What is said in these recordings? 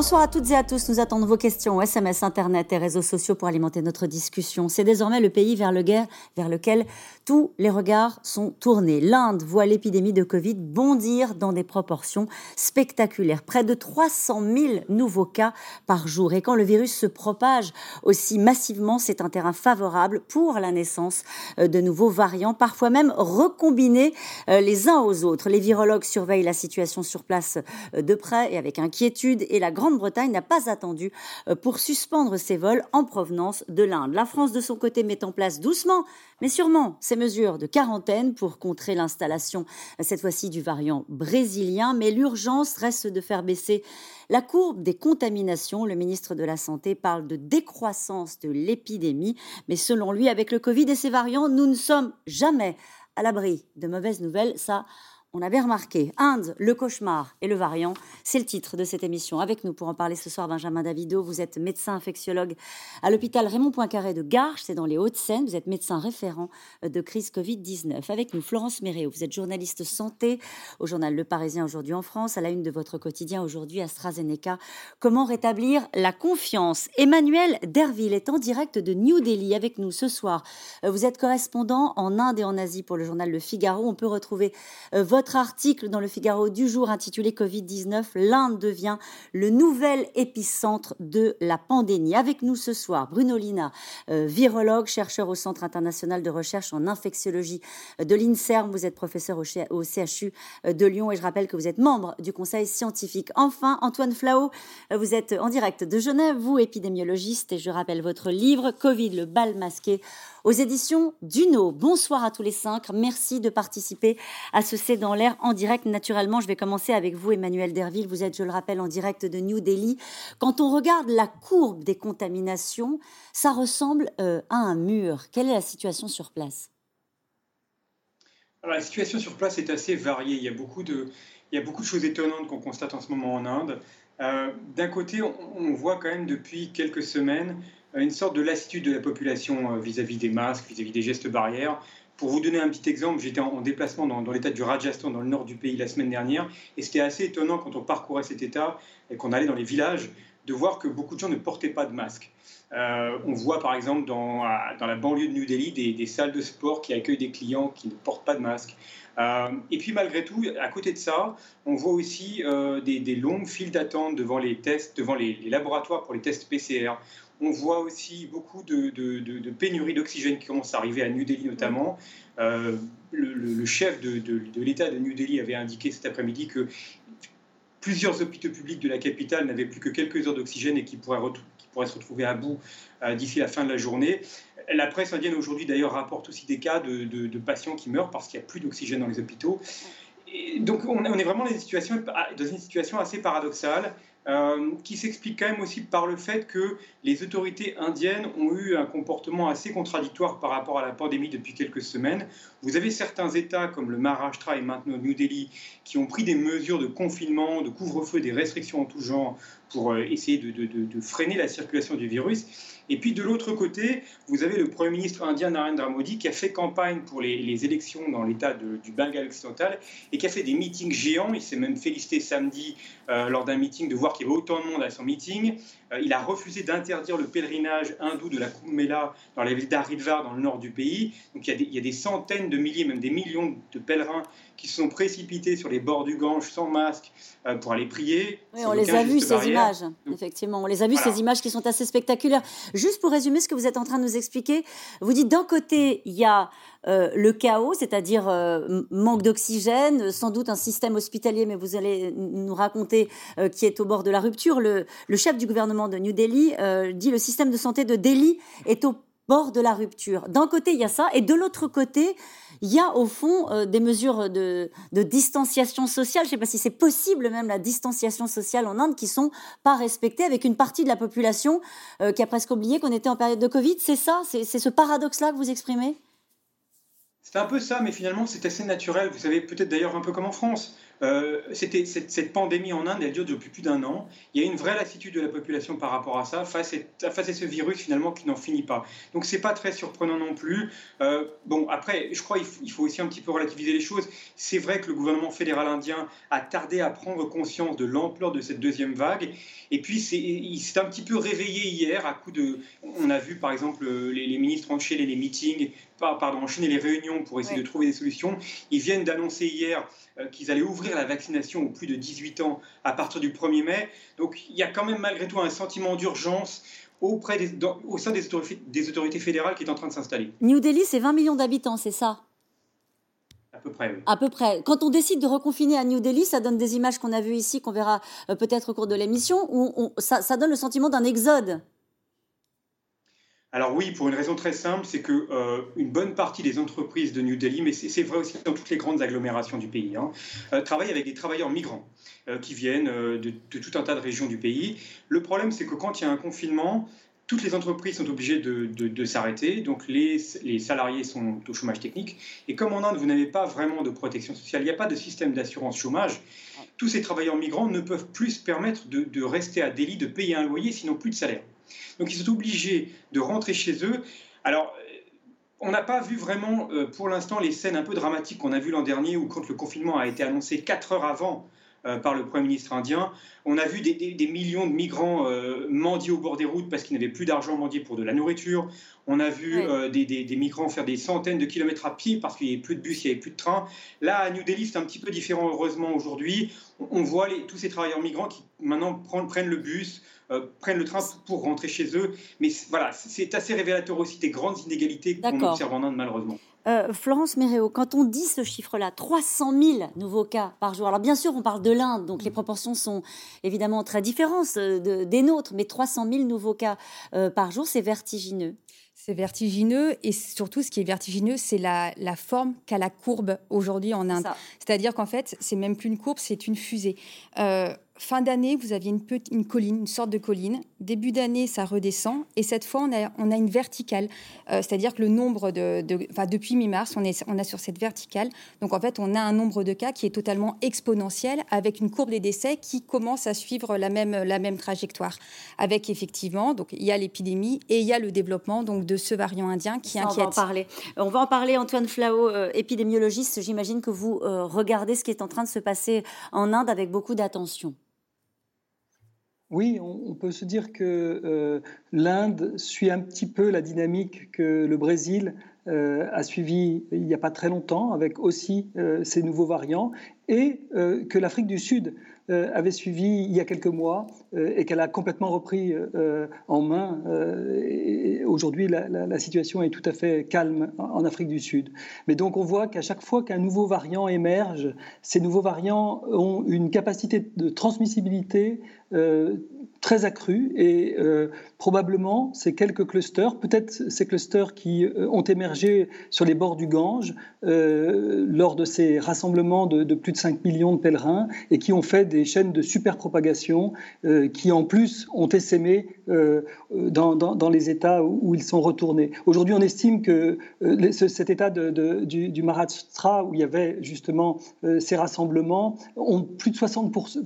Bonsoir à toutes et à tous. Nous attendons vos questions, SMS, Internet et réseaux sociaux pour alimenter notre discussion. C'est désormais le pays vers, le vers lequel tous les regards sont tournés. L'Inde voit l'épidémie de Covid bondir dans des proportions spectaculaires. Près de 300 000 nouveaux cas par jour. Et quand le virus se propage aussi massivement, c'est un terrain favorable pour la naissance euh, de nouveaux variants, parfois même recombinés euh, les uns aux autres. Les virologues surveillent la situation sur place euh, de près et avec inquiétude et la Grande-Bretagne n'a pas attendu euh, pour suspendre ses vols en provenance de l'Inde. La France, de son côté, met en place doucement, mais sûrement, ces mesures de quarantaine pour contrer l'installation, euh, cette fois-ci du variant brésilien. Mais l'urgence reste de faire baisser la courbe des contaminations. Le ministre de la Santé parle de décroissance de l'épidémie. Mais selon lui, avec le Covid et ses variants, nous ne sommes jamais à l'abri de mauvaises nouvelles. Ça, on avait remarqué. Inde, le cauchemar et le variant, c'est le titre de cette émission. Avec nous pour en parler ce soir, Benjamin Davido, vous êtes médecin infectiologue à l'hôpital Raymond Poincaré de Garches, c'est dans les Hauts-de-Seine. Vous êtes médecin référent de crise Covid-19. Avec nous, Florence Méréo, vous êtes journaliste santé au journal Le Parisien aujourd'hui en France, à la une de votre quotidien aujourd'hui AstraZeneca. Comment rétablir la confiance? Emmanuel Derville est en direct de New Delhi avec nous ce soir. Vous êtes correspondant en Inde et en Asie pour le journal Le Figaro. On peut retrouver euh, votre votre article dans le Figaro du jour intitulé Covid-19, l'Inde devient le nouvel épicentre de la pandémie. Avec nous ce soir, Bruno Lina, euh, virologue, chercheur au Centre international de recherche en infectiologie de l'INSERM. Vous êtes professeur au, CHU euh, de Lyon et je rappelle que vous êtes membre du conseil scientifique. Enfin, Antoine Flao, euh, vous êtes en direct de Genève, vous épidémiologiste et je rappelle votre livre Covid, le bal masqué aux éditions Duno. Bonsoir à tous les cinq. Merci de participer à ce C'est l'air en direct. Naturellement, je vais commencer avec vous, Emmanuel Derville. Vous êtes, je le rappelle, en direct de New Delhi. Quand on regarde la courbe des contaminations, ça ressemble euh, à un mur. Quelle est la situation sur place? La situation sur place est assez variée. Il y a beaucoup de, il y a beaucoup de choses étonnantes qu'on constate en ce moment en Inde. Euh, d'un côté, on, voit quand même depuis quelques semaines une sorte de lassitude de la population euh, vis-à-vis des masques, vis-à-vis des gestes barrières. Pour vous donner un petit exemple, j'étais en déplacement dans, l'état du Rajasthan, dans le nord du pays, la semaine dernière, et c'était assez étonnant quand on parcourait cet état et qu'on allait dans les villages de voir que beaucoup de gens ne portaient pas de masque. Euh, on voit par exemple dans, la banlieue de New Delhi des, salles de sport qui accueillent des clients qui ne portent pas de masque. Euh, et puis malgré tout, à côté de ça, on voit aussi des, des, longues files d'attente devant les tests, devant les, laboratoires pour les tests PCR. On voit aussi beaucoup de, de, pénuries d'oxygène qui commencent à arriver à New Delhi notamment. Euh, le, chef de, l'État de New Delhi avait indiqué cet après-midi que plusieurs hôpitaux publics de la capitale n'avaient plus que quelques heures d'oxygène et qui pourraient, se retrouver à bout euh, d'ici la fin de la journée. La presse indienne aujourd'hui d'ailleurs rapporte aussi des cas de, patients qui meurent parce qu'il n'y a plus d'oxygène dans les hôpitaux. Donc on, est vraiment dans une situation assez paradoxale. Euh, qui s'explique quand même aussi par le fait que les autorités indiennes ont eu un comportement assez contradictoire par rapport à la pandémie depuis quelques semaines. Vous avez certains États comme le Maharashtra et maintenant New Delhi qui ont pris des mesures de confinement, de couvre-feu, des restrictions en tout genre pour euh, essayer de, freiner la circulation du virus. Et puis de l'autre côté, vous avez le Premier ministre indien Narendra Modi qui a fait campagne pour les, élections dans l'État du Bengale occidental et qui a fait des meetings géants. Il s'est même félicité samedi euh, lors d'un meeting de voir qu'il y avait autant de monde à son meeting. Euh, il a refusé d'interdire le pèlerinage hindou de la Kumbh dans la ville d'Haridwar dans le nord du pays. Donc il y, a des, il y, a des, centaines de milliers, même des millions de pèlerins qui se sont précipités sur les bords du Gange sans masque euh, pour aller prier. Oui, on les a vus ces images, effectivement. On les a vus ces images qui sont assez spectaculaires. Juste pour résumer ce que vous êtes en train de nous expliquer, vous dites d'un côté, il y a euh, le chaos, c'est-à-dire euh, manque d'oxygène, sans doute un système hospitalier, mais vous allez nous raconter qui est au bord de la rupture. Le, chef du gouvernement de New Delhi dit le système de santé de Delhi est au bord de la rupture. D'un côté, il y a ça, et de l'autre côté, il y a au fond euh, des mesures de, distanciation sociale, je ne sais pas si c'est possible même la distanciation sociale en Inde, qui sont pas respectées avec une partie de la population euh, qui a presque oublié qu'on était en période de Covid. C'est ça, c'est ce paradoxe-là que vous exprimez? C'est un peu ça, mais finalement c'est assez naturel. Vous savez, peut-être d'ailleurs un peu comme en France. Euh, c'était cette, pandémie en Inde, elle dure depuis plus d'un an. Il y a une vraie lassitude de la population par rapport à ça, face à, face à ce virus finalement qui n'en finit pas. Donc c'est pas très surprenant non plus. Euh, bon, après, je crois qu'il faut aussi un petit peu relativiser les choses. C'est vrai que le gouvernement fédéral indien a tardé à prendre conscience de l'ampleur de cette deuxième vague. Et puis, il s'est un petit peu réveillé hier à coup de. On a vu par exemple les, ministres enchaîner les meetings, pardon, enchaîner les réunions pour essayer de trouver des solutions. Ils viennent d'annoncer hier euh, qu'ils allaient ouvrir la vaccination aux plus de 18 ans à partir du 1er mai. Donc il y a quand même malgré tout un sentiment d'urgence auprès des, au sein des autorités, des autorités fédérales qui est en train de s'installer. New Delhi, c'est 20 millions d'habitants, c'est ça? À peu près. À peu près. Quand on décide de reconfiner à New Delhi, ça donne des images qu'on a vues ici, qu'on verra euh, peut-être au cours de l'émission, où ça, ça donne le sentiment d'un exode alors oui, pour une raison très simple, c'est que euh, une bonne partie des entreprises de New Delhi, mais c'est vrai aussi dans toutes les grandes agglomérations du pays, hein, euh, travaillent avec des travailleurs migrants euh, qui viennent de, tout un tas de régions du pays. Le problème, c'est que quand il y a un confinement, toutes les entreprises sont obligées de, s'arrêter, donc les, les, salariés sont au chômage technique. Et comme en Inde, vous n'avez pas vraiment de protection sociale, il n'y a pas de système d'assurance chômage, tous ces travailleurs migrants ne peuvent plus se permettre de, rester à Delhi, de payer un loyer, sinon plus de salaire. Donc ils sont obligés de rentrer chez eux. Alors, euh, on n'a pas vu vraiment euh, pour l'instant les scènes un peu dramatiques qu'on a vues l'an dernier où quand le confinement a été annoncé quatre heures avant euh, par le Premier ministre indien. On a vu des, millions de migrants mendier au bord des routes parce qu'ils n'avaient plus d'argent mendier pour de la nourriture. On a vu des, migrants faire des centaines de kilomètres à pied parce qu'il n'y avait plus de bus, il n'y avait plus de train. Là, à New Delhi, c'est un petit peu différent, heureusement, aujourd'hui. On, voit tous ces travailleurs migrants qui maintenant prennent le bus, euh, prennent le train pour rentrer chez eux. Mais voilà, c'est assez révélateur aussi des grandes inégalités qu'on observe en Inde, malheureusement. Euh, Florence Méréo, quand on dit ce chiffre-là, 300 000 nouveaux cas par jour, alors bien sûr on parle de l'Inde, donc les proportions sont évidemment très différentes euh, des nôtres, mais 300 000 nouveaux cas par jour, c'est vertigineux. C'est vertigineux et surtout ce qui est vertigineux, c'est la, la forme qu'a la courbe aujourd'hui en Inde. C'est-à-dire qu'en fait, c'est même plus une courbe, c'est une fusée fin d'année, vous aviez une, petite, une colline, une sorte de colline. Début d'année, ça redescend. Et cette fois, on a, on a une verticale. Euh, c'est-à-dire que le nombre de. enfin, depuis mi-mars, on est, on a sur cette verticale. Donc, en fait, on a un nombre de cas qui est totalement exponentiel, avec une courbe des décès qui commence à suivre la même, la même trajectoire. Avec effectivement, donc, il y a l'épidémie et il y a le développement donc, de ce variant indien qui inquiète. On va en parler. On va en parler, Antoine Flao, euh, épidémiologiste. J'imagine que vous euh, regardez ce qui est en train de se passer en Inde avec beaucoup d'attention. Oui, on, peut se dire que euh, l'Inde suit un petit peu la dynamique que le Brésil euh, a suivi il n'y a pas très longtemps avec aussi euh, ces nouveaux variants et que l'Afrique du Sud. euh, avait suivi il y a quelques mois euh, et qu'elle a complètement repris euh, en main. Aujourd'hui, la, situation est tout à fait calme en Afrique du Sud. Mais donc on voit qu'à chaque fois qu'un nouveau variant émerge, ces nouveaux variants ont une capacité de transmissibilité très accrue et probablement ces quelques clusters, peut-être ces clusters qui ont émergé sur les bords du Gange lors de ces rassemblements de, de, plus de 5 millions de pèlerins et qui ont fait des des chaînes de superpropagation euh, qui en plus ont essaimé euh, dans, les États où, ils sont retournés. Aujourd'hui, on estime que euh, cet État du, du, Maharashtra, où il y avait justement ces rassemblements, ont plus de 60%,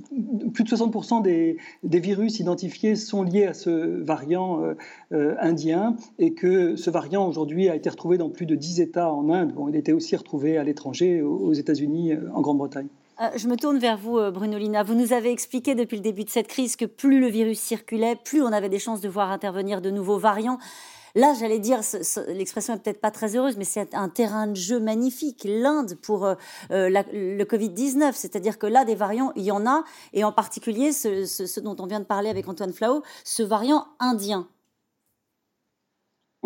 plus de 60 des, virus identifiés sont liés à ce variant indien et que ce variant aujourd'hui a été retrouvé dans plus de 10 États en Inde. Il était aussi retrouvé à l'étranger, aux États-Unis, en Grande-Bretagne. Euh, je me tourne vers vous, euh, Bruno Lina. Vous nous avez expliqué depuis le début de cette crise que plus le virus circulait, plus on avait des chances de voir intervenir de nouveaux variants. Là, j'allais dire, l'expression est peut-être pas très heureuse, mais c'est un terrain de jeu magnifique, l'Inde pour euh, le Covid-19. C'est-à-dire que là, des variants, il y en a, et en particulier ce, dont on vient de parler avec Antoine Flao, ce variant indien.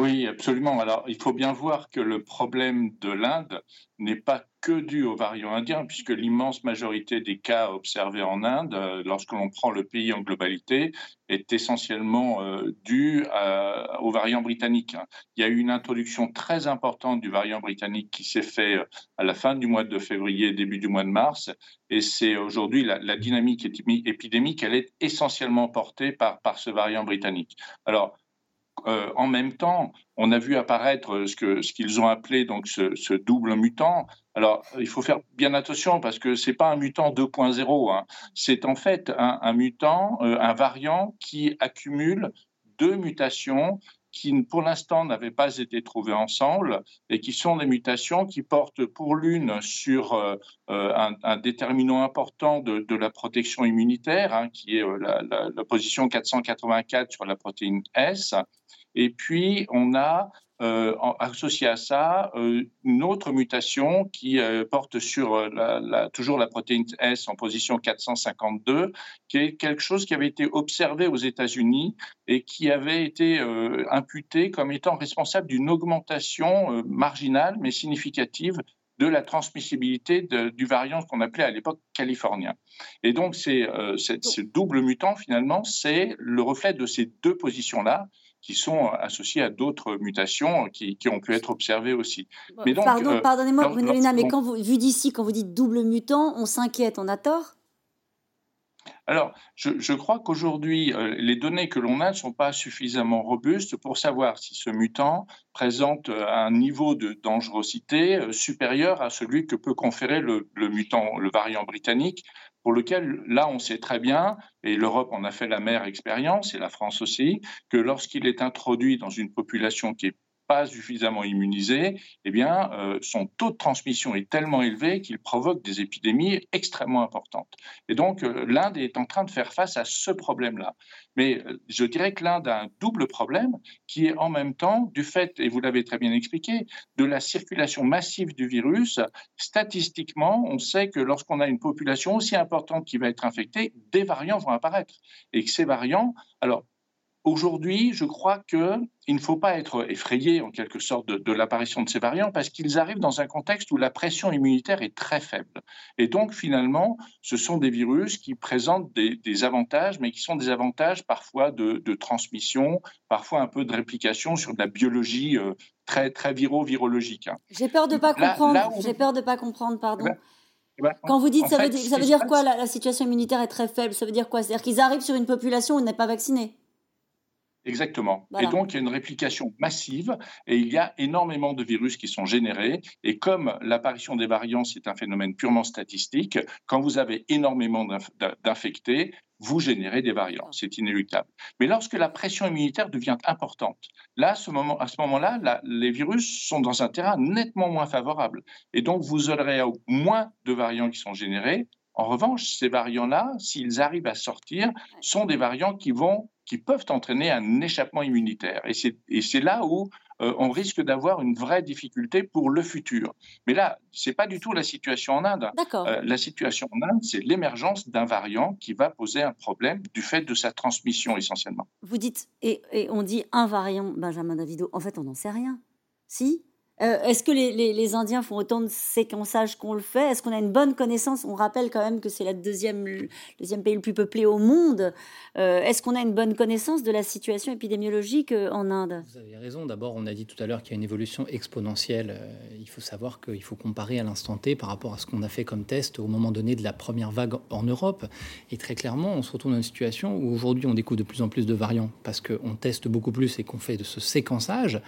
Oui, absolument. Alors, il faut bien voir que le problème de l'Inde n'est pas que dû aux variants indiens, puisque l'immense majorité des cas observés en Inde, euh, lorsque l'on prend le pays en globalité, est essentiellement euh, dû aux variants britanniques. Il y a eu une introduction très importante du variant britannique qui s'est faite euh, à la fin du mois de février, début du mois de mars, et c'est aujourd'hui la, la, dynamique épidémique, elle est essentiellement portée par, par ce variant britannique. Alors, en même temps, on a vu apparaître ce que ce qu'ils ont appelé donc ce, double mutant. Alors, il faut faire bien attention parce que c'est pas un mutant 2.0. Hein. C'est en fait un, mutant, un variant qui accumule deux mutations qui, pour l'instant, n'avaient pas été trouvées ensemble et qui sont des mutations qui portent pour l'une sur euh, euh, un, déterminant important de, la protection immunitaire, hein, qui est euh, la, la, position 484 sur la protéine S, et puis, on a euh, associé à ça euh, une autre mutation qui euh, porte sur la, toujours la protéine S en position 452, qui est quelque chose qui avait été observé aux États-Unis et qui avait été imputé comme étant responsable d'une augmentation marginale mais significative de la transmissibilité du variant qu'on appelait à l'époque californien. Et donc, c'est, ce double mutant, finalement, c'est le reflet de ces deux positions-là qui sont associés à d'autres mutations qui, ont pu être observées aussi. Mais donc, Pardon, euh, pardonnez-moi, Bruno Lina, mais quand vous, vu d'ici, quand vous dites double mutant, on s'inquiète, on a tort? Alors, je, crois qu'aujourd'hui, euh, les données que l'on a ne sont pas suffisamment robustes pour savoir si ce mutant présente euh, un niveau de dangerosité supérieur à celui que peut conférer le, le mutant, le variant britannique, pour lequel, là, on sait très bien, et l'Europe en a fait la mère expérience, et la France aussi, que lorsqu'il est introduit dans une population qui est pas suffisamment immunisé, eh bien, euh, son taux de transmission est tellement élevé qu'il provoque des épidémies extrêmement importantes. Et donc, euh, l'Inde est en train de faire face à ce problème-là. Mais euh, je dirais que l'Inde a un double problème qui est en même temps, du fait, et vous l'avez très bien expliqué, de la circulation massive du virus. Statistiquement, on sait que lorsqu'on a une population aussi importante qui va être infectée, des variants vont apparaître. Et que ces variants, alors, Aujourd'hui, je crois qu'il ne faut pas être effrayé en quelque sorte de, l'apparition de ces variants parce qu'ils arrivent dans un contexte où la pression immunitaire est très faible. Et donc finalement, ce sont des virus qui présentent des, avantages, mais qui sont des avantages parfois de, transmission, parfois un peu de réplication sur de la biologie euh, très, très viro-virologique. Hein. J'ai peur de ne pas comprendre. J'ai peur de pas comprendre, pardon. Eh ben, eh ben, Quand vous dites, ça, veut, ça veut dire quoi? La, la, situation immunitaire est très faible Ça veut dire quoi? C'est-à-dire qu'ils arrivent sur une population où on n'est pas vacciné? Exactement. Et donc, il y a une réplication massive et il y a énormément de virus qui sont générés. Et comme l'apparition des variants, c'est un phénomène purement statistique, quand vous avez énormément d'infectés, vous générez des variants. C'est inéluctable. Mais lorsque la pression immunitaire devient importante, là, à ce moment-là, les virus sont dans un terrain nettement moins favorable. Et donc, vous aurez moins de variants qui sont générés. En revanche, ces variants-là, s'ils arrivent à sortir, sont des variants qui vont qui peuvent entraîner un échappement immunitaire. Et c'est là où euh, on risque d'avoir une vraie difficulté pour le futur. Mais là, ce n'est pas du tout la situation en Inde. Euh, la situation en Inde, c'est l'émergence d'un variant qui va poser un problème du fait de sa transmission essentiellement. Vous dites, et, et on dit un variant, Benjamin Davido, en fait, on n'en sait rien. Si? Euh, est-ce que les, Indiens font autant de séquençage qu'on le fait? Est-ce qu'on a une bonne connaissance? On rappelle quand même que c'est le deuxième, deuxième pays le plus peuplé au monde. Euh, est-ce qu'on a une bonne connaissance de la situation épidémiologique euh, en Inde? Vous avez raison. D'abord, on a dit tout à l'heure qu'il y a une évolution exponentielle. Il faut savoir qu'il faut comparer à l'instant T par rapport à ce qu'on a fait comme test au moment donné de la première vague en Europe. Et très clairement, on se retrouve dans une situation où aujourd'hui, on découvre de plus en plus de variants parce qu'on teste beaucoup plus et qu'on fait de ce séquençage.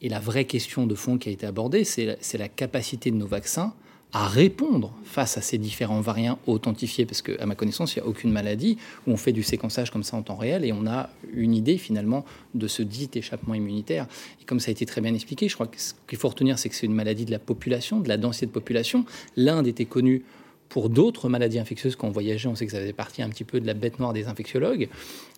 Et la vraie question de fond qui a été abordée, c'est la capacité de nos vaccins à répondre face à ces différents variants authentifiés, parce qu'à ma connaissance, il n'y a aucune maladie où on fait du séquençage comme ça en temps réel et on a une idée finalement de ce dit échappement immunitaire. Et comme ça a été très bien expliqué, je crois que ce qu'il faut retenir, c'est que c'est une maladie de la population, de la densité de population. L'Inde était connue pour d'autres maladies infectieuses, quand on voyageait, on sait que ça faisait partie un petit peu de la bête noire des infectiologues.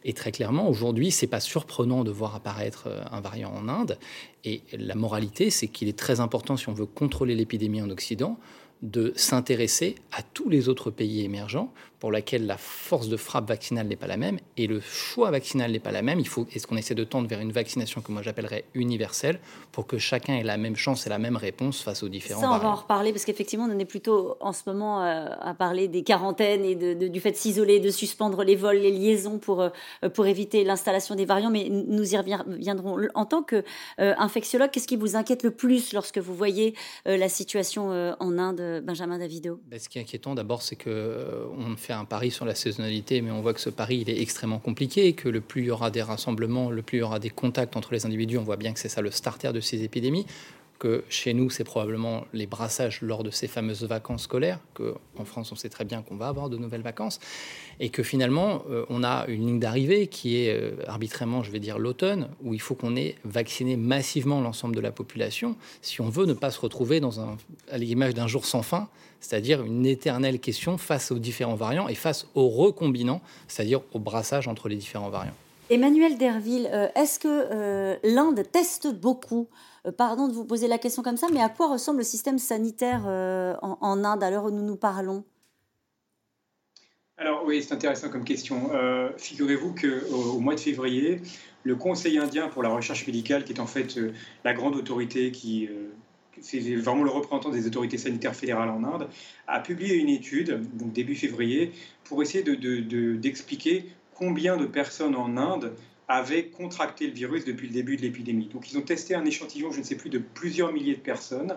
Et très clairement, aujourd'hui, c'est pas surprenant de voir apparaître euh, un variant en Inde. Et la moralité, c'est qu'il est très important, si on veut contrôler l'épidémie en Occident, de s'intéresser à tous les autres pays émergents pour lesquels la force de frappe vaccinale n'est pas la même et le choix vaccinal n'est pas la même. Il faut est-ce qu'on essaie de tendre vers une vaccination que moi j'appellerais universelle pour que chacun ait la même chance et la même réponse face aux différents Ça, on va en reparler parce qu'effectivement, on en est plutôt en ce moment euh, à parler des quarantaines et du fait de s'isoler, de suspendre les vols, les liaisons pour, euh, pour éviter l'installation des variants. Mais nous y reviendrons. En tant qu'infectiologue, euh, qu'est-ce qui vous inquiète le plus lorsque vous voyez la situation en Inde Benjamin Davido ben, Ce qui est inquiétant d'abord, c'est qu'on fait un pari sur la saisonnalité, mais on voit que ce pari il est extrêmement compliqué, que le plus il y aura des rassemblements, le plus il y aura des contacts entre les individus, on voit bien que c'est ça le starter de ces épidémies que chez nous, c'est probablement les brassages lors de ces fameuses vacances scolaires, qu'en France, on sait très bien qu'on va avoir de nouvelles vacances, et que finalement, euh, on a une ligne d'arrivée qui est euh, arbitrairement, je vais dire, l'automne, où il faut qu'on ait vacciné massivement l'ensemble de la population, si on veut ne pas se retrouver dans un, à l'image d'un jour sans fin, c'est-à-dire une éternelle question face aux différents variants et face aux recombinants, c'est-à-dire au brassage entre les différents variants. Emmanuel Derville, euh, est-ce que l'Inde teste beaucoup pardon de vous poser la question comme ça, mais à quoi ressemble le système sanitaire euh, en, Inde à l'heure où nous nous parlons? Alors oui, c'est intéressant comme question. Euh, figurez-vous qu'au au mois de février, le Conseil indien pour la recherche médicale, qui est en fait la grande autorité qui c'est vraiment le représentant des autorités sanitaires fédérales en Inde, a publié une étude, donc début février, pour essayer d'expliquer de, combien de personnes en Inde avaient contracté le virus depuis le début de l'épidémie. Donc ils ont testé un échantillon, je ne sais plus, de plusieurs milliers de personnes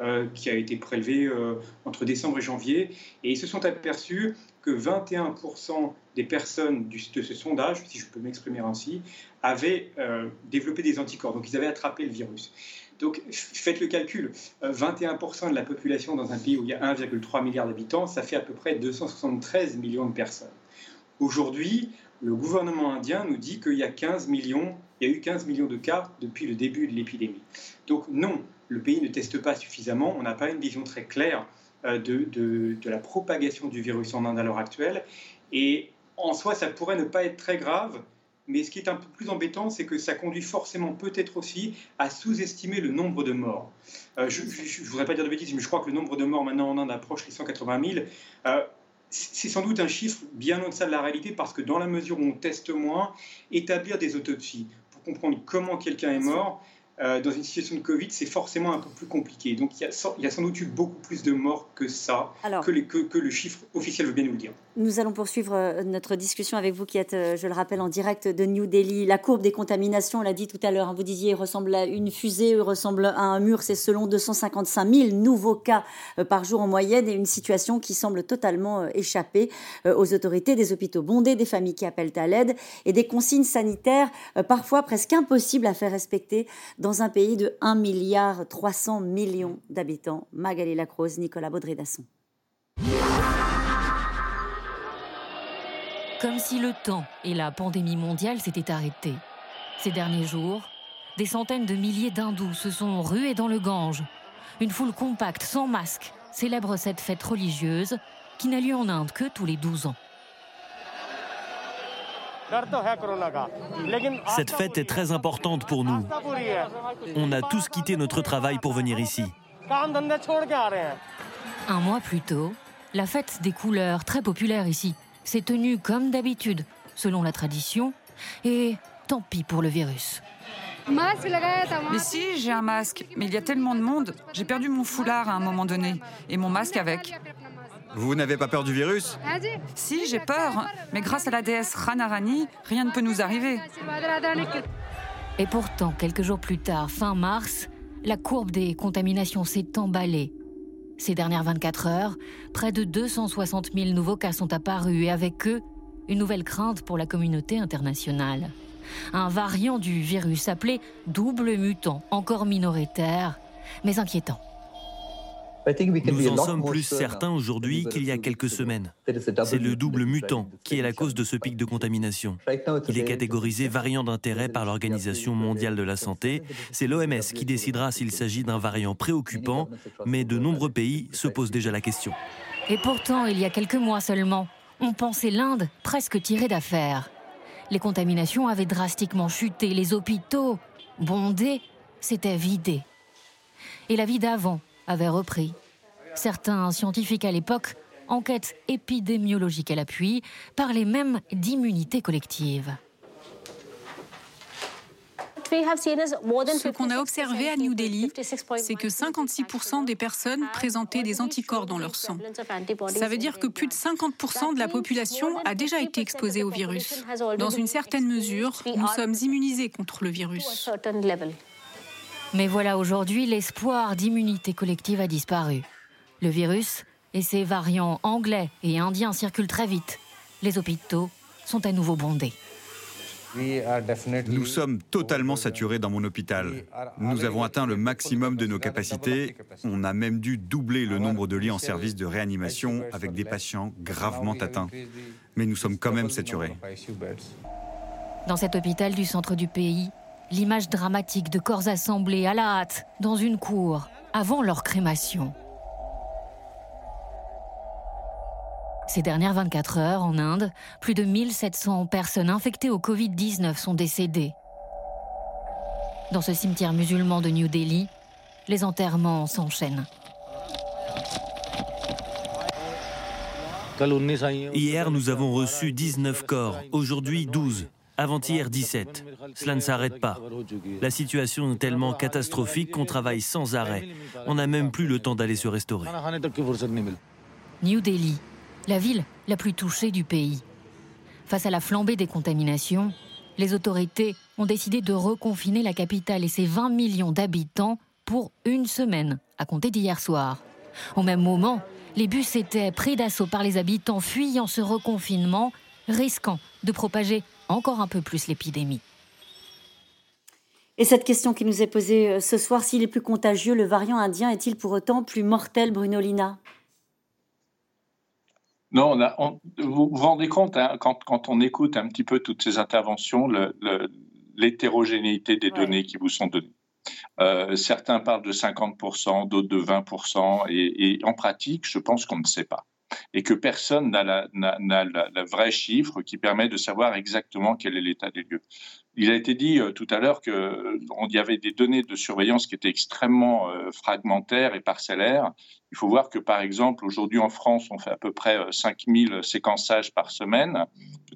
euh, qui a été prélevé euh, entre décembre et janvier, et ils se sont aperçus que 21% des personnes de ce sondage, si je peux m'exprimer ainsi, avaient euh, développé des anticorps, donc ils avaient attrapé le virus. Donc faites le calcul, 21% de la population dans un pays où il y a 1,3 milliard d'habitants, ça fait à peu près 273 millions de personnes. Aujourd'hui, le gouvernement indien nous dit qu'il y a 15 millions, il y a eu 15 millions de cas depuis le début de l'épidémie. Donc non, le pays ne teste pas suffisamment, on n'a pas une vision très claire euh, de, de, la propagation du virus en Inde à l'heure actuelle. Et en soi, ça pourrait ne pas être très grave, mais ce qui est un peu plus embêtant, c'est que ça conduit forcément peut-être aussi à sous-estimer le nombre de morts. Euh, je ne voudrais pas dire de bêtises, mais je crois que le nombre de morts maintenant en Inde approche les 180 000 c'est sans doute un chiffre bien au-delà de la réalité parce que dans la mesure où on teste moins, établir des autopsies pour comprendre comment quelqu'un est mort, euh, dans une situation de Covid, c'est forcément un peu plus compliqué. Donc il y, a, il y, a, sans doute eu beaucoup plus de morts que ça, que, que, que, le chiffre officiel veut bien nous le dire. Nous allons poursuivre euh, notre discussion avec vous qui êtes, euh, je le rappelle, en direct de New Delhi. La courbe des contaminations, on l'a dit tout à l'heure, hein, vous disiez, ressemble à une fusée, ressemble à un mur. C'est selon 255 000 nouveaux cas euh, par jour en moyenne et une situation qui semble totalement échapper aux autorités, des hôpitaux bondés, des familles qui appellent à l'aide et des consignes sanitaires parfois presque impossibles à faire respecter dans un pays de 1 milliard 300 millions d'habitants. Magali Lacrose, Nicolas Baudré-Dasson. Comme si le temps et la pandémie mondiale s'étaient arrêtés. Ces derniers jours, des centaines de milliers d'hindous se sont rués dans le Gange. Une foule compacte, sans masque, célèbre cette fête religieuse qui n'a lieu en Inde que tous les 12 ans. Cette fête est très importante pour nous. On a tous quitté notre travail pour venir ici. Un mois plus tôt, la fête des couleurs, très populaire ici, s'est tenu comme d'habitude, selon la tradition, et tant pis pour le virus. Mais si, j'ai un masque, mais il y a tellement de monde, j'ai perdu mon foulard à un moment donné, et mon masque avec. Vous n'avez pas peur du virus Si, j'ai peur, mais grâce à la déesse Ranarani, rien ne peut nous arriver. Et pourtant, quelques jours plus tard, fin mars, la courbe des contaminations s'est emballée ces dernières 24 heures, près de 260 000 nouveaux cas sont apparus et avec eux, une nouvelle crainte pour la communauté internationale. Un variant du virus appelé double mutant, encore minoritaire, mais inquiétant. Nous en sommes plus certains aujourd'hui qu'il y a quelques semaines. C'est le double mutant qui est la cause de ce pic de contamination. Il est catégorisé variant d'intérêt par l'Organisation mondiale de la santé. C'est l'OMS qui décidera s'il s'agit d'un variant préoccupant, mais de nombreux pays se posent déjà la question. Et pourtant, il y a quelques mois seulement, on pensait l'Inde presque tirée d'affaire. Les contaminations avaient drastiquement chuté, les hôpitaux, bondés, s'étaient vidés. Et la vie d'avant, avait repris. Certains scientifiques à l'époque, enquêtes épidémiologiques à l'appui, parlaient même d'immunité collective. Ce qu'on a observé à New Delhi, c'est que 56% des personnes présentaient des anticorps dans leur sang. Ça veut dire que plus de 50% de la population a déjà été exposée au virus. Dans une certaine mesure, nous sommes immunisés contre le virus. Mais voilà, aujourd'hui, l'espoir d'immunité collective a disparu. Le virus et ses variants anglais et indiens circulent très vite. Les hôpitaux sont à nouveau bondés. Nous sommes totalement saturés dans mon hôpital. Nous avons atteint le maximum de nos capacités. On a même dû doubler le nombre de lits en service de réanimation avec des patients gravement atteints. Mais nous sommes quand même saturés. Dans cet hôpital du centre du pays, l'image dramatique de corps assemblés à la hâte dans une cour avant leur crémation. Ces dernières 24 heures, en Inde, plus de 1700 personnes infectées au Covid-19 sont décédées. Dans ce cimetière musulman de New Delhi, les enterrements s'enchaînent. Hier, nous avons reçu 19 corps, aujourd'hui 12, avant-hier 17. Cela ne s'arrête pas. La situation est tellement catastrophique qu'on travaille sans arrêt. On n'a même plus le temps d'aller se restaurer. New Delhi, la ville la plus touchée du pays. Face à la flambée des contaminations, les autorités ont décidé de reconfiner la capitale et ses 20 millions d'habitants pour une semaine, à compter d'hier soir. Au même moment, les bus étaient pris d'assaut par les habitants fuyant ce reconfinement, risquant de propager encore un peu plus l'épidémie. Et cette question qui nous est posée euh, ce soir, s'il est plus contagieux, le variant indien est-il pour autant plus mortel, Bruno Lina? Non, vous vous rendez compte, hein, quand, on écoute un petit peu toutes ces interventions, l'hétérogénéité des données qui vous sont données. Euh, certains parlent de 50%, d'autres de 20%, et, en pratique, je pense qu'on ne sait pas. Et que personne n'a le vrai chiffre qui permet de savoir exactement quel est l'état des lieux. Il a été dit euh, tout à l'heure qu'il y avait des données de surveillance qui étaient extrêmement euh, fragmentaires et parcellaires. Il faut voir que, par exemple, aujourd'hui en France, on fait à peu près 5000 euh, séquençages par semaine,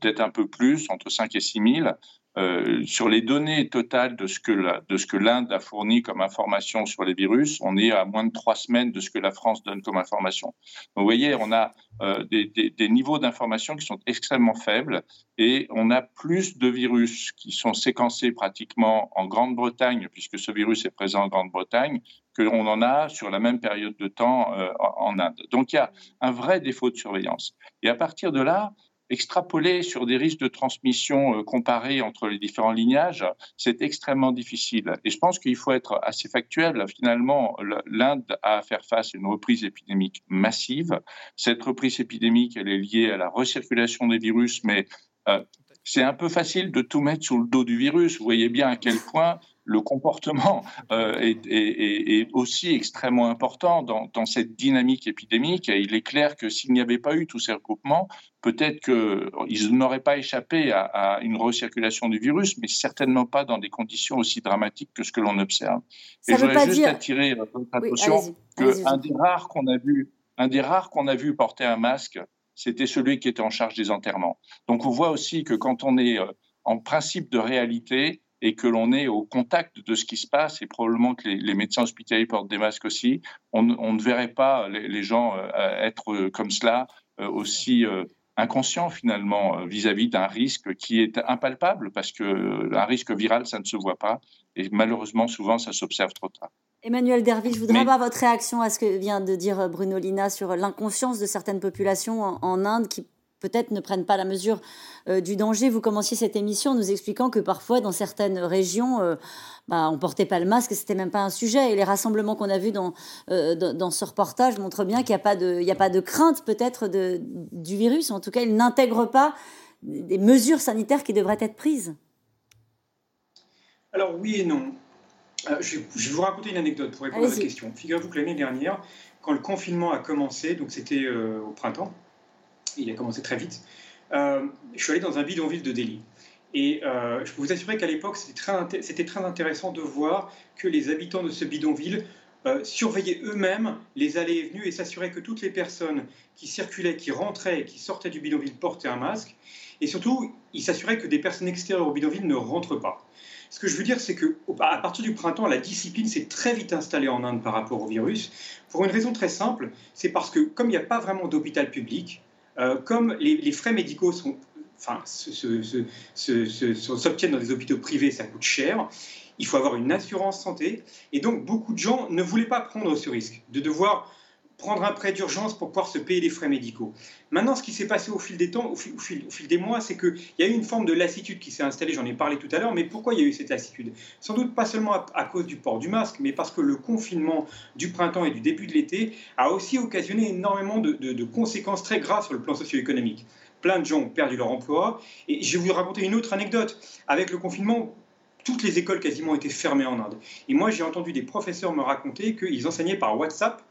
peut-être un peu plus, entre 5 et 6000. Euh, sur les données totales de ce que l'Inde a fourni comme information sur les virus, on est à moins de trois semaines de ce que la France donne comme information. Donc, vous voyez, on a euh, des, niveaux d'information qui sont extrêmement faibles et on a plus de virus qui sont séquencés pratiquement en Grande-Bretagne, puisque ce virus est présent en Grande-Bretagne, que l'on en a sur la même période de temps euh, en Inde. Donc il y a un vrai défaut de surveillance. Et à partir de là, extrapoler sur des risques de transmission euh, comparés entre les différents lignages, c'est extrêmement difficile. Et je pense qu'il faut être assez factuel. Finalement, l'Inde a à faire face à une reprise épidémique massive. Cette reprise épidémique, elle est liée à la recirculation des virus, mais euh, c'est un peu facile de tout mettre sous le dos du virus. Vous voyez bien à quel point le comportement euh, est, aussi extrêmement important dans, cette dynamique épidémique. Et il est clair que s'il n'y avait pas eu tous ces regroupements, peut-être qu'ils n'auraient pas échappé à, une recirculation du virus, mais certainement pas dans des conditions aussi dramatiques que ce que l'on observe. et je voudrais juste attirer votre attention qu'un des rares qu'on a vu, un des rares qu'on a vu porter un masque, c'était celui qui était en charge des enterrements. Donc on voit aussi que quand on est euh, en principe de réalité, et que l'on est au contact de ce qui se passe, et probablement que les, médecins hospitaliers portent des masques aussi, on, ne verrait pas les, gens euh, être euh, comme cela, euh, aussi inconscients finalement vis-à-vis d'un risque qui est impalpable, parce qu'un risque viral, ça ne se voit pas, et malheureusement, souvent, ça s'observe trop tard. Emmanuel Derville, je voudrais avoir votre réaction à ce que vient de dire Bruno Lina sur l'inconscience de certaines populations en Inde qui peut-être ne prennent pas la mesure euh, du danger. Vous commenciez cette émission en nous expliquant que parfois, dans certaines régions, euh, bah, on portait pas le masque, c'était même pas un sujet. Et les rassemblements qu'on a vus dans, euh, dans, ce reportage montrent bien qu'il n'y a, pas de, a pas de crainte peut-être du virus. En tout cas, ils n'intègrent pas des mesures sanitaires qui devraient être prises. Alors oui et non. je, vais vous raconter une anecdote pour répondre à votre question. Figurez-vous que l'année dernière, quand le confinement a commencé, donc c'était au printemps, il a commencé très vite. Euh, je suis allé dans un bidonville de Delhi. Et euh, je peux vous assurer qu'à l'époque, c'était très, intéressant de voir que les habitants de ce bidonville euh, surveillaient eux-mêmes les allées et venues et s'assuraient que toutes les personnes qui circulaient, qui rentraient qui sortaient du bidonville portaient un masque. Et surtout, ils s'assuraient que des personnes extérieures au bidonville ne rentrent pas. Ce que je veux dire, c'est que à partir du printemps, la discipline s'est très vite installée en Inde par rapport au virus, pour une raison très simple, c'est parce que comme il n'y a pas vraiment d'hôpital public, euh, comme les, frais médicaux sont, enfin, s'obtiennent dans des hôpitaux privés, ça coûte cher. Il faut avoir une assurance santé. Et donc, beaucoup de gens ne voulaient pas prendre ce risque de devoir prendre un prêt d'urgence pour pouvoir se payer les frais médicaux. Maintenant, ce qui s'est passé au fil des temps, au fil, des mois, c'est qu'il y a eu une forme de lassitude qui s'est installée, j'en ai parlé tout à l'heure, mais pourquoi il y a eu cette lassitude? Sans doute pas seulement à, cause du port du masque, mais parce que le confinement du printemps et du début de l'été a aussi occasionné énormément de, de conséquences très graves sur le plan socio-économique plein de gens ont perdu leur emploi. Et je vais vous raconter une autre anecdote. Avec le confinement, toutes les écoles quasiment étaient fermées en Inde. Et moi, j'ai entendu des professeurs me raconter qu'ils enseignaient par WhatsApp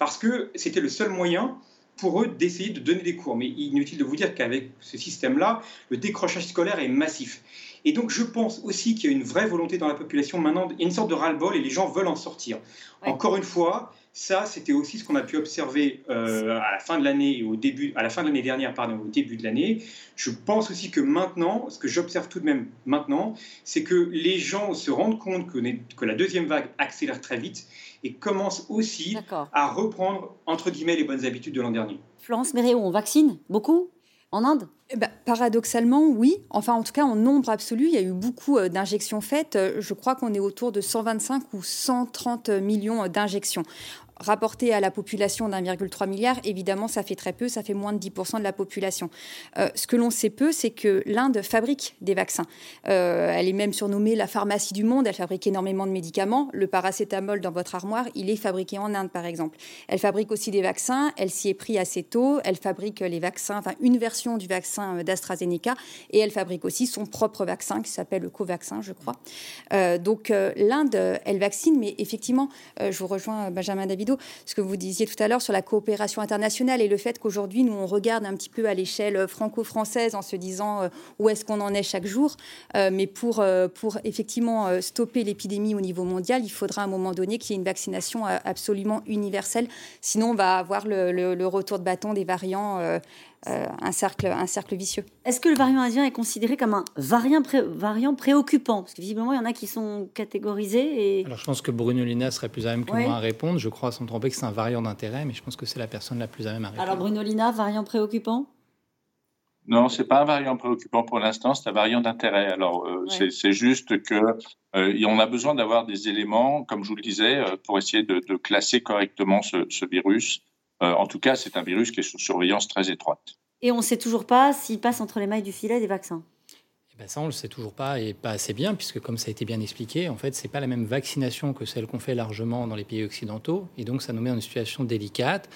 parce que c'était le seul moyen pour eux d'essayer de donner des cours. Mais inutile de vous dire qu'avec ce système-là, le décrochage scolaire est massif. Et donc je pense aussi qu'il y a une vraie volonté dans la population maintenant, il y a une sorte de ras-le-bol et les gens veulent en sortir. Encore une fois, ça, c'était aussi ce qu'on a pu observer euh, à la fin de l'année au début, à la fin de l'année dernière, pardon, au début de l'année. Je pense aussi que maintenant, ce que j'observe tout de même maintenant, c'est que les gens se rendent compte que, que la deuxième vague accélère très vite et commencent aussi à reprendre entre guillemets les bonnes habitudes de l'an dernier. Florence Méréo, on vaccine beaucoup en Inde? Eh ben, paradoxalement, oui. Enfin, en tout cas, en nombre absolu, il y a eu beaucoup euh, d'injections faites. Je crois qu'on est autour de 125 ou 130 millions d'injections rapporté à la population d'1,3 milliard, évidemment, ça fait très peu, ça fait moins de 10% de la population. Euh, ce que l'on sait peu, c'est que l'Inde fabrique des vaccins. Euh, elle est même surnommée la pharmacie du monde, elle fabrique énormément de médicaments. Le paracétamol dans votre armoire, il est fabriqué en Inde, par exemple. Elle fabrique aussi des vaccins, elle s'y est pris assez tôt, elle fabrique les vaccins, enfin une version du vaccin euh, d'AstraZeneca, et elle fabrique aussi son propre vaccin qui s'appelle le Covaxin, je crois. donc l'Inde, elle vaccine, mais effectivement, je vous rejoins, Benjamin David ce que vous disiez tout à l'heure sur la coopération internationale et le fait qu'aujourd'hui, nous, on regarde un petit peu à l'échelle franco-française en se disant euh, où est-ce qu'on en est chaque jour. Euh, mais pour, euh, pour effectivement stopper l'épidémie au niveau mondial, il faudra à un moment donné qu'il y ait une vaccination absolument universelle. Sinon, on va avoir le retour de bâton des variants euh, un, cercle, un cercle vicieux. Est-ce que le variant indien est considéré comme un variant, variant préoccupant? Parce que visiblement, il y en a qui sont catégorisés. Et... Alors, je pense que Bruno Lina serait plus à même que moi à répondre. Je crois, sans me tromper, que c'est un variant d'intérêt, mais je pense que c'est la personne la plus à même à répondre. Alors, Bruno Lina, variant préoccupant? Non, c'est pas un variant préoccupant pour l'instant, c'est un variant d'intérêt. Alors, euh, c'est juste que euh, on a besoin d'avoir des éléments, comme je vous le disais, pour essayer de, classer correctement ce, ce virus. Euh, en tout cas, c'est un virus qui est sous surveillance très étroite. Et on ne sait toujours pas s'il passe entre les mailles du filet des vaccins. Eh ben ça, on ne le sait toujours pas et pas assez bien, puisque comme ça a été bien expliqué, en fait, ce n'est pas la même vaccination que celle qu'on fait largement dans les pays occidentaux. Et donc, ça nous met dans une situation délicate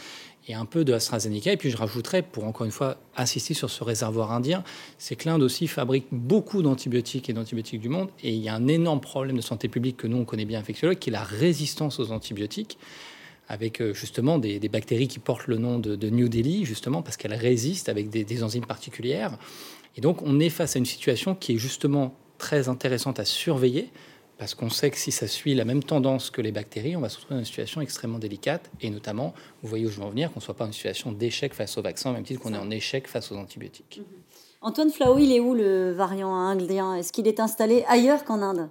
et un peu de AstraZeneca. Et puis, je rajouterais, pour encore une fois insister sur ce réservoir indien, c'est que l'Inde aussi fabrique beaucoup d'antibiotiques et d'antibiotiques du monde. Et il y a un énorme problème de santé publique que nous, on connaît bien, infectiologue, qui est la résistance aux antibiotiques avec euh, justement des, bactéries qui portent le nom de, New Delhi, justement parce qu'elles résistent avec des, enzymes particulières. Et donc on est face à une situation qui est justement très intéressante à surveiller, parce qu'on sait que si ça suit la même tendance que les bactéries, on va se retrouver dans une situation extrêmement délicate, et notamment, vous voyez où je veux en venir, qu'on ne soit pas en situation d'échec face au vaccin, au même titre qu'on est en échec face aux antibiotiques. Mhm. Antoine Flau, il est où le variant indien? Est-ce qu'il est installé ailleurs qu'en Inde?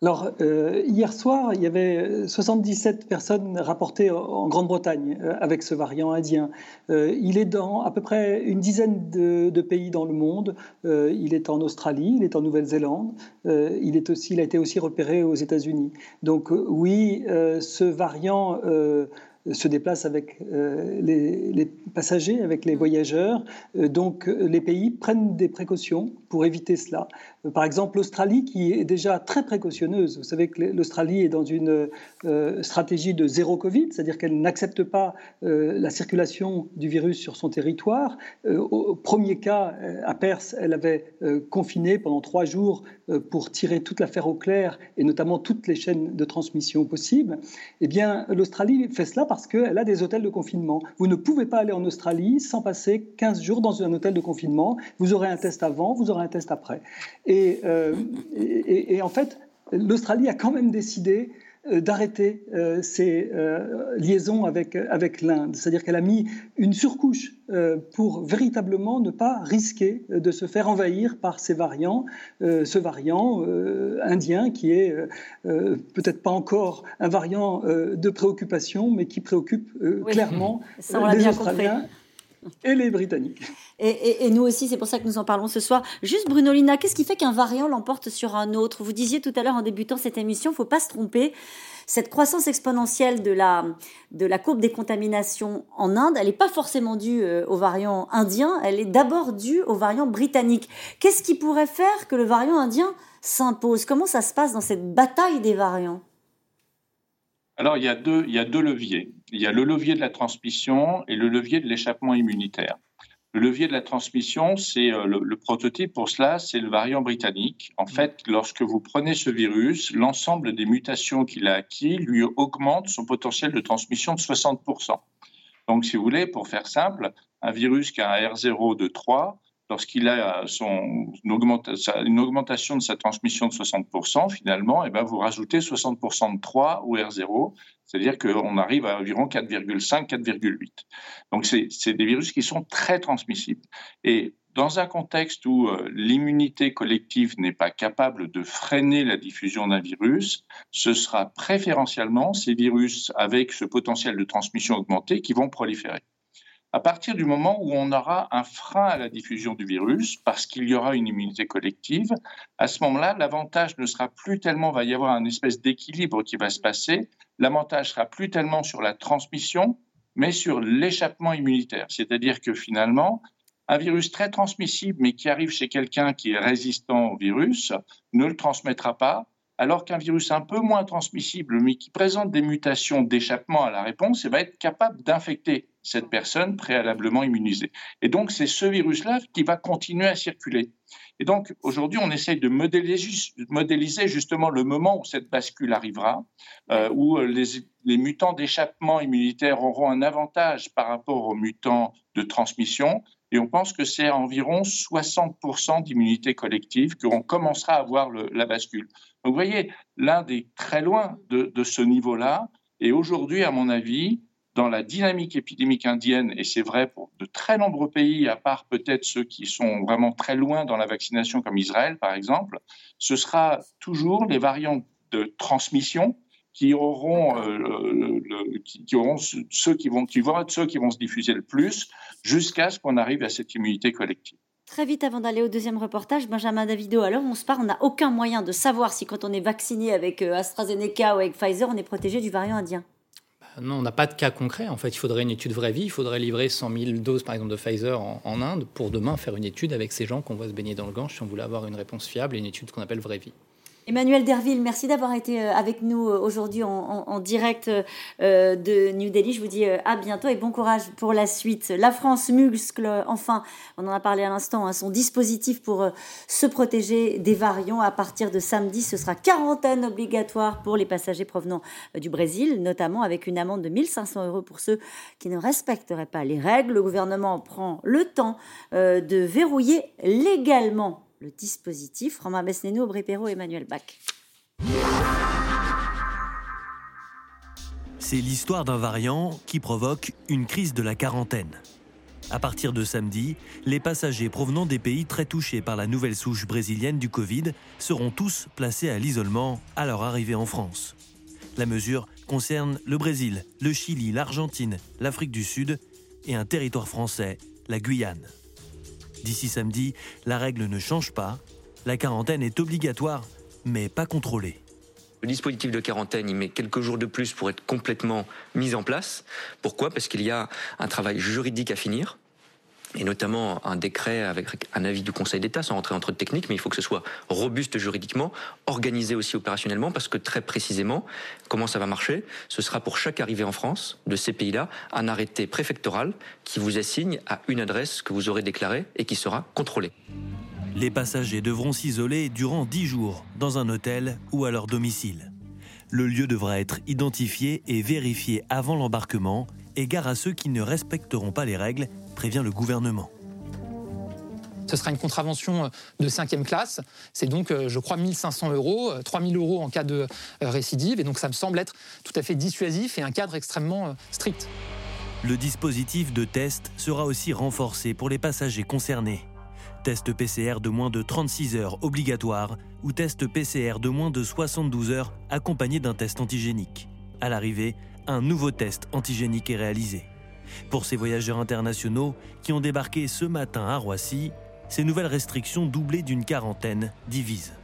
Alors, euh, hier soir, il y avait 77 personnes rapportées en Grande-Bretagne euh, avec ce variant indien. Euh, il est dans à peu près une dizaine de, pays dans le monde. il est en Australie, il est en Nouvelle-Zélande. il, est aussi, il a été aussi repéré aux États-Unis. Donc, oui, ce variant se déplace avec euh, les, passagers, avec les voyageurs. Euh, donc euh, les pays prennent des précautions pour éviter cela. Par exemple, l'Australie, qui est déjà très précautionneuse. Vous savez que l'Australie est dans une stratégie de zéro Covid, c'est-à-dire qu'elle n'accepte pas la circulation du virus sur son territoire. Au premier cas, à Perse, elle avait confiné pendant trois jours pour tirer toute l'affaire au clair et notamment toutes les chaînes de transmission possibles. Eh bien, l'Australie fait cela parce qu'elle a des hôtels de confinement. Vous ne pouvez pas aller en Australie sans passer 15 jours dans un hôtel de confinement. Vous aurez un test avant, vous aurez un test après. Et, euh, et en fait, l'Australie a quand même décidé euh, d'arrêter euh, euh, liaisons avec, avec l'Inde. C'est-à-dire qu'elle a mis une surcouche pour véritablement ne pas risquer de se faire envahir par ces variants, ce variant indien qui est peut-être pas encore un variant de préoccupation, mais qui préoccupe clairement les Australiens et les Britanniques. Et, nous aussi, c'est pour ça que nous en parlons ce soir. Juste, Bruno Lina, qu'est-ce qui fait qu'un variant l'emporte sur un autre? Vous disiez tout à l'heure en débutant cette émission, il ne faut pas se tromper. Cette croissance exponentielle de la, de la courbe des contaminations en Inde, elle n'est pas forcément due euh, au variant indien, elle est d'abord due au variant britannique. Qu'est-ce qui pourrait faire que le variant indien s'impose? Comment ça se passe dans cette bataille des variants? Alors, il y, a deux, il y a deux leviers. Il y a le levier de la transmission et le levier de l'échappement immunitaire. Le levier de la transmission, c'est euh, le, prototype pour cela, c'est le variant britannique. En fait, lorsque vous prenez ce virus, l'ensemble des mutations qu'il a acquis lui augmente son potentiel de transmission de 60%. Donc, si vous voulez, pour faire simple, un virus qui a un R0 de 3, lorsqu'il a une, augmentation de sa transmission de 60%, finalement, et eh ben vous rajoutez 60% de 3 au R0, c'est-à-dire qu'on arrive à environ 4,5, 4,8. Donc, c'est des virus qui sont très transmissibles. Et dans un contexte où euh, l'immunité collective n'est pas capable de freiner la diffusion d'un virus, ce sera préférentiellement ces virus avec ce potentiel de transmission augmenté qui vont proliférer à partir du moment où on aura un frein à la diffusion du virus, parce qu'il y aura une immunité collective, à ce moment-là, l'avantage ne sera plus tellement, va y avoir un espèce d'équilibre qui va se passer, l'avantage sera plus tellement sur la transmission, mais sur l'échappement immunitaire. C'est-à-dire que finalement, un virus très transmissible, mais qui arrive chez quelqu'un qui est résistant au virus, ne le transmettra pas, alors qu'un virus un peu moins transmissible, mais qui présente des mutations d'échappement à la réponse, va être capable d'infecter cette personne préalablement immunisée. Et donc, c'est ce virus-là qui va continuer à circuler. Et donc, aujourd'hui, on essaye de modéliser, justement le moment où cette bascule arrivera, euh, où les, les mutants d'échappement immunitaire auront un avantage par rapport aux mutants de transmission. Et on pense que c'est environ 60% d'immunité collective qu'on commencera à voir la bascule. Donc, vous voyez, l'Inde est très loin de, de ce niveau-là. Et aujourd'hui, à mon avis, dans la dynamique épidémique indienne, et c'est vrai pour de très nombreux pays, à part peut-être ceux qui sont vraiment très loin dans la vaccination, comme Israël par exemple, ce sera toujours les variants de transmission qui auront, euh, qui, auront ceux qui vont, qui vont être ceux qui vont se diffuser le plus, jusqu'à ce qu'on arrive à cette immunité collective. Très vite avant d'aller au deuxième reportage, Benjamin Davido, alors on se parle, on n'a aucun moyen de savoir si quand on est vacciné avec euh, AstraZeneca ou avec Pfizer, on est protégé du variant indien. Non, on n'a pas de cas concret. En fait, il faudrait une étude vraie vie. Il faudrait livrer 100 000 doses, par exemple, de Pfizer en, Inde pour demain faire une étude avec ces gens qu'on voit se baigner dans le gange si on voulait avoir une réponse fiable et une étude qu'on appelle vraie vie. Emmanuel Derville, merci d'avoir été euh, avec nous euh, aujourd'hui en, direct euh, de New Delhi. Je vous dis à bientôt et bon courage pour la suite. La France muscle, enfin, on en a parlé à l'instant, hein, son dispositif pour se protéger des variants. À partir de samedi, ce sera quarantaine obligatoire pour les passagers provenant du Brésil, notamment avec une amende de 1500 euros pour ceux qui ne respecteraient pas les règles. Le gouvernement prend le temps de verrouiller légalement le dispositif. Romain Besnénou, Aubry Perrault, Emmanuel Bach. C'est l'histoire d'un variant qui provoque une crise de la quarantaine. À partir de samedi, les passagers provenant des pays très touchés par la nouvelle souche brésilienne du Covid seront tous placés à l'isolement à leur arrivée en France. La mesure concerne le Brésil, le Chili, l'Argentine, l'Afrique du Sud et un territoire français, la Guyane. D'ici samedi, la règle ne change pas. La quarantaine est obligatoire, mais pas contrôlée. Le dispositif de quarantaine, il met quelques jours de plus pour être complètement mis en place. Pourquoi? Parce qu'il y a un travail juridique à finir et notamment un décret avec un avis du Conseil d'État, sans rentrer entre techniques, mais il faut que ce soit robuste juridiquement, organisé aussi opérationnellement, parce que très précisément, comment ça va marcher? Ce sera pour chaque arrivée en France de ces pays-là un arrêté préfectoral qui vous assigne à une adresse que vous aurez déclarée et qui sera contrôlée. Les passagers devront s'isoler durant 10 jours dans un hôtel ou à leur domicile. Le lieu devra être identifié et vérifié avant l'embarquement, égard à ceux qui ne respecteront pas les règles prévient le gouvernement. Ce sera une contravention euh, de cinquième classe. C'est donc, euh, je crois, 1500 euros, 3000 euh, euros en cas de récidive. Et donc, ça me semble être tout à fait dissuasif et un cadre extrêmement strict. Le dispositif de test sera aussi renforcé pour les passagers concernés. Test PCR de moins de 36 heures obligatoire ou test PCR de moins de 72 heures accompagné d'un test antigénique. À l'arrivée, un nouveau test antigénique est réalisé. Pour ces voyageurs internationaux qui ont débarqué ce matin à Roissy, ces nouvelles restrictions doublées d'une quarantaine divisent.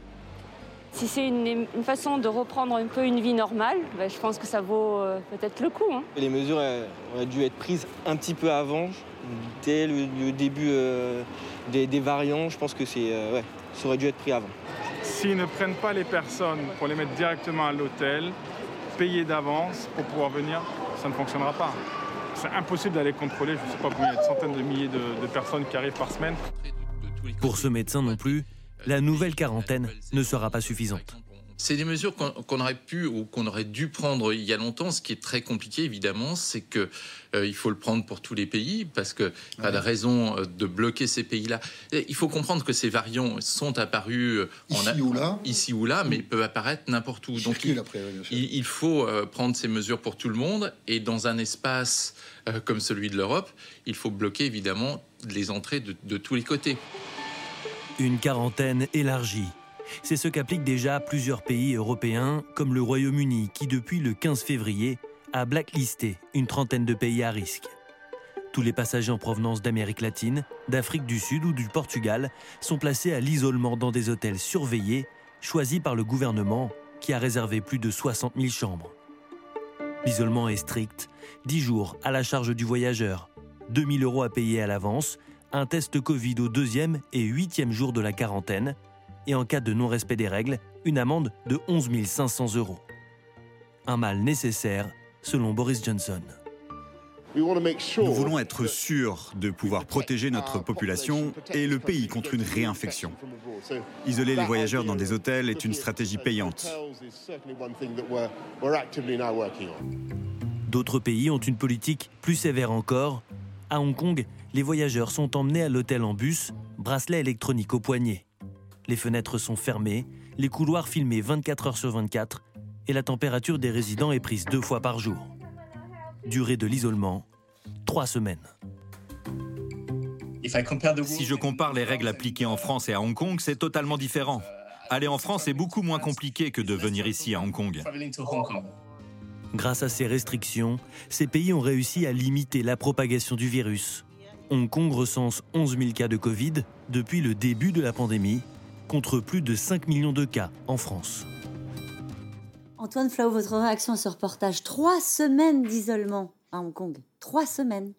Si c'est une, façon de reprendre un peu une vie normale, ben, je pense que ça vaut euh, peut-être le coup. Hein. Les mesures auraient dû être prises un petit peu avant, dès le, début euh, des, variants. Je pense que c'est, ouais, ça aurait dû être pris avant. S'ils ne prennent pas les personnes pour les mettre directement à l'hôtel, payer d'avance pour pouvoir venir, ça ne fonctionnera pas. C'est impossible d'aller contrôler, je ne sais pas combien, il y a centaines de milliers de personnes qui arrivent par semaine. Pour ce médecin non plus, la nouvelle quarantaine ne sera pas suffisante. C'est des mesures qu'on aurait pu ou qu'on aurait dû prendre il y a longtemps. Ce qui est très compliqué, évidemment, c'est que euh, il faut le prendre pour tous les pays parce que pas de raison euh, de bloquer ces pays-là. Il faut comprendre que ces variants sont apparus euh, ici, ou là. ici ou là, mais peuvent apparaître n'importe où. Donc il, il, faut prendre ces mesures pour tout le monde et dans un espace comme celui de l'Europe, il faut bloquer évidemment les entrées de tous les côtés. Une quarantaine élargie. C'est ce qu'appliquent déjà plusieurs pays européens, comme le Royaume-Uni, qui depuis le 15 février a blacklisté une trentaine de pays à risque. Tous les passagers en provenance d'Amérique latine, d'Afrique du Sud ou du Portugal sont placés à l'isolement dans des hôtels surveillés, choisis par le gouvernement, qui a réservé plus de 60 000 chambres. L'isolement est strict, 10 jours à la charge du voyageur, 2 000 euros à payer à l'avance, un test Covid au deuxième et huitième jour de la quarantaine, et en cas de non-respect des règles, une amende de 11 500 euros. Un mal nécessaire, selon Boris Johnson. Nous voulons être sûrs de pouvoir protéger notre population et le pays contre une réinfection. Isoler les voyageurs dans des hôtels est une stratégie payante. D'autres pays ont une politique plus sévère encore. À Hong Kong, les voyageurs sont emmenés à l'hôtel en bus, bracelet électronique au poignet. Les fenêtres sont fermées, les couloirs filmés 24 heures sur 24 et la température des résidents est prise deux fois par jour. Durée de l'isolement, trois semaines. Si je compare les règles appliquées en France et à Hong Kong, c'est totalement différent. Aller en France est beaucoup moins compliqué que de venir ici à Hong Kong. Grâce à ces restrictions, ces pays ont réussi à limiter la propagation du virus. Hong Kong recense 11 000 cas de Covid depuis le début de la pandémie, contre plus de 5 millions de cas en France. Antoine Flau, votre réaction à ce reportage? Trois semaines d'isolement à Hong Kong. Trois semaines.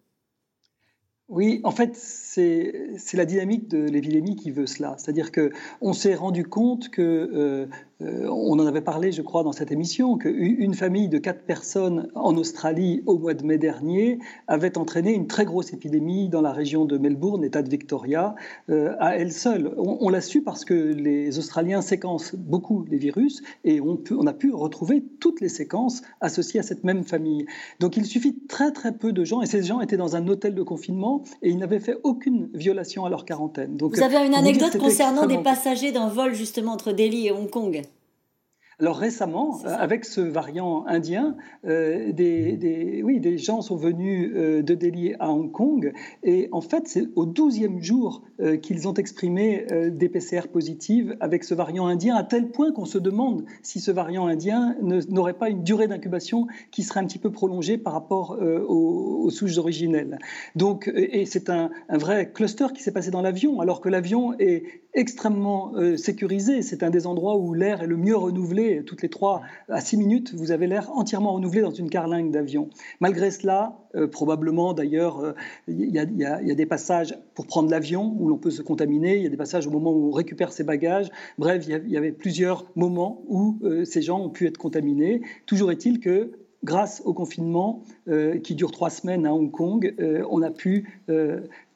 Oui, en fait, c'est la dynamique de l'épidémie qui veut cela. C'est-à-dire qu'on s'est rendu compte que euh, euh, on en avait parlé, je crois, dans cette émission, qu'une famille de quatre personnes en Australie au mois de mai dernier avait entraîné une très grosse épidémie dans la région de Melbourne, État de Victoria, euh, à elle seule. On, l'a su parce que les Australiens séquencent beaucoup les virus et on, on, a pu retrouver toutes les séquences associées à cette même famille. Donc il suffit très très peu de gens, et ces gens étaient dans un hôtel de confinement et ils n'avaient fait aucune violation à leur quarantaine. Donc, Vous avez une anecdote concernant des passagers d'un vol justement entre Delhi et Hong Kong? Alors récemment, avec ce variant indien, euh, des, oui, des gens sont venus euh, de Delhi à Hong Kong et en fait c'est au 12e jour euh, qu'ils ont exprimé des PCR positives avec ce variant indien à tel point qu'on se demande si ce variant indien n'aurait pas une durée d'incubation qui serait un petit peu prolongée par rapport aux, souches originelles. Donc, et c'est un, un vrai cluster qui s'est passé dans l'avion alors que l'avion est extrêmement sécurisé. C'est un des endroits où l'air est le mieux renouvelé toutes les 3 à 6 minutes, vous avez l'air entièrement renouvelé dans une carlingue d'avion. Malgré cela, euh, probablement d'ailleurs, il y, a des passages pour prendre l'avion où l'on peut se contaminer, il y a des passages au moment où on récupère ses bagages. Bref, il y, avait plusieurs moments où euh, ces gens ont pu être contaminés. Toujours est-il que grâce au confinement euh, qui dure trois semaines à Hong Kong, on a pu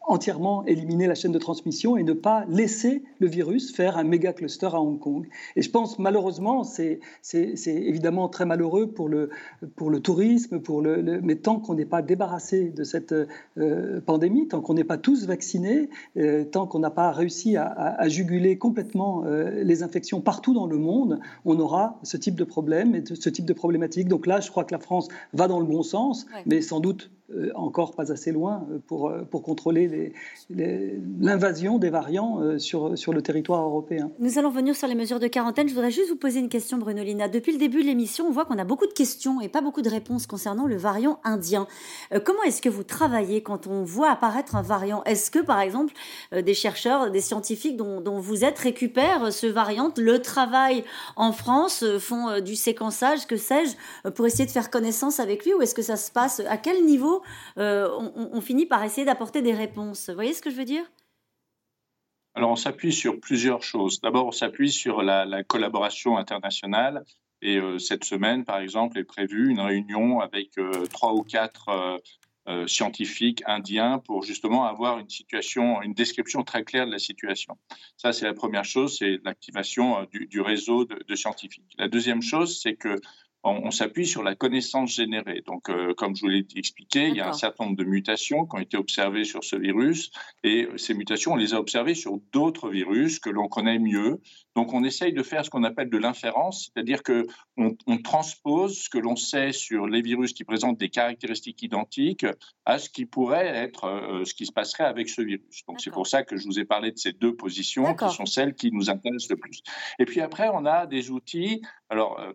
entièrement éliminer la chaîne de transmission et ne pas laisser le virus faire un méga cluster à Hong Kong. Et je pense malheureusement, c'est évidemment très malheureux pour le, pour le tourisme, pour le, mais tant qu'on n'est pas débarrassé de cette euh, pandémie, tant qu'on n'est pas tous vaccinés, euh, tant qu'on n'a pas réussi à, juguler complètement euh, les infections partout dans le monde, on aura ce type de problème et ce type de problématique. Donc là, je crois que la France va dans le bon sens, mais sans doute encore pas assez loin pour, pour contrôler l'invasion des variants sur, sur le territoire européen. Nous allons venir sur les mesures de quarantaine. Je voudrais juste vous poser une question, Bruno Lina. Depuis le début de l'émission, on voit qu'on a beaucoup de questions et pas beaucoup de réponses concernant le variant indien. comment est-ce que vous travaillez quand on voit apparaître un variant? Est-ce que, par exemple, des chercheurs, des scientifiques dont, dont vous êtes récupèrent ce variant, le travail en France, font du séquençage, que sais-je, pour essayer de faire connaissance avec lui? Ou est-ce que ça se passe À quel niveau euh, on, finit par essayer d'apporter des réponses Vous voyez ce que je veux dire? Alors, on s'appuie sur plusieurs choses. D'abord, on s'appuie sur la, collaboration internationale. Et euh, cette semaine, par exemple, est prévue une réunion avec euh, trois ou quatre scientifiques indiens pour justement avoir une situation, une description très claire de la situation. Ça, c'est la première chose, c'est l'activation du, réseau de, de, scientifiques. La deuxième chose, c'est que on, s'appuie sur la connaissance générée. Donc, euh, comme je vous l'ai expliqué, il y a un certain nombre de mutations qui ont été observées sur ce virus, et ces mutations, on les a observées sur d'autres virus que l'on connaît mieux. Donc, on essaye de faire ce qu'on appelle de l'inférence, c'est-à-dire que on, transpose ce que l'on sait sur les virus qui présentent des caractéristiques identiques à ce qui pourrait être euh, ce qui se passerait avec ce virus. Donc, c'est pour ça que je vous ai parlé de ces deux positions qui sont celles qui nous intéressent le plus. Et puis après, on a des outils. Alors, euh,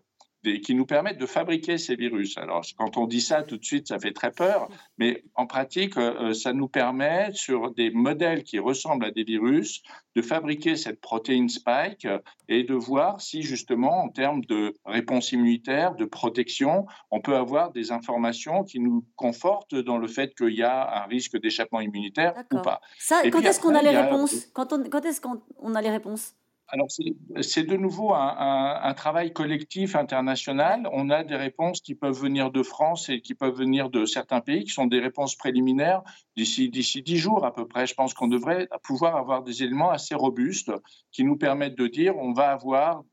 qui nous permettent de fabriquer ces virus. Alors, quand on dit ça, tout de suite, ça fait très peur, mais en pratique, euh, euh, ça nous permet, sur des modèles qui ressemblent à des virus, de fabriquer cette protéine spike et de voir si, justement, en termes de réponse immunitaire, de protection, on peut avoir des informations qui nous confortent dans le fait qu'il y a un risque d'échappement immunitaire ou pas. Ça, quand est-ce qu'on a les réponses quand est-ce qu'on a les réponses alors, c'est de nouveau un, travail collectif international. On a des réponses qui peuvent venir de France et qui peuvent venir de certains pays, qui sont des réponses préliminaires d'ici dix jours à peu près. Je pense qu'on devrait pouvoir avoir des éléments assez robustes qui nous permettent de dire on va avoir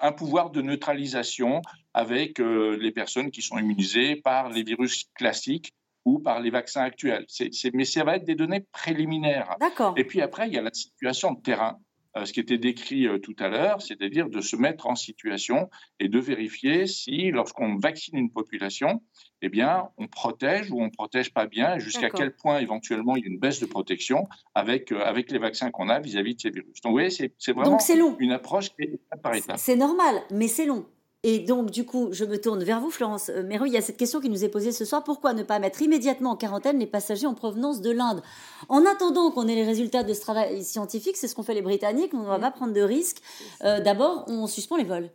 un pouvoir de neutralisation avec euh, les personnes qui sont immunisées par les virus classiques ou par les vaccins actuels. mais ça va être des données préliminaires. Et puis après, il y a la situation de terrain. Euh, ce qui était décrit euh, tout à l'heure, c'est-à-dire de se mettre en situation et de vérifier si, lorsqu'on vaccine une population, eh bien, on protège ou on ne protège pas bien, jusqu'à quel point éventuellement il y a une baisse de protection avec, euh, avec les vaccins qu'on a vis-à-vis de ces virus. Donc, vous voyez, c'est vraiment une approche qui est par étape. C'est normal, mais c'est long. Et donc, du coup, je me tourne vers vous, Florence Méru. Il y a cette question qui nous est posée ce soir. Pourquoi ne pas mettre immédiatement en quarantaine les passagers en provenance de l'Inde? En attendant qu'on ait les résultats de ce travail scientifique, c'est ce qu'ont fait les Britanniques. On ne va pas prendre de risques. Euh, d'abord, on suspend les vols.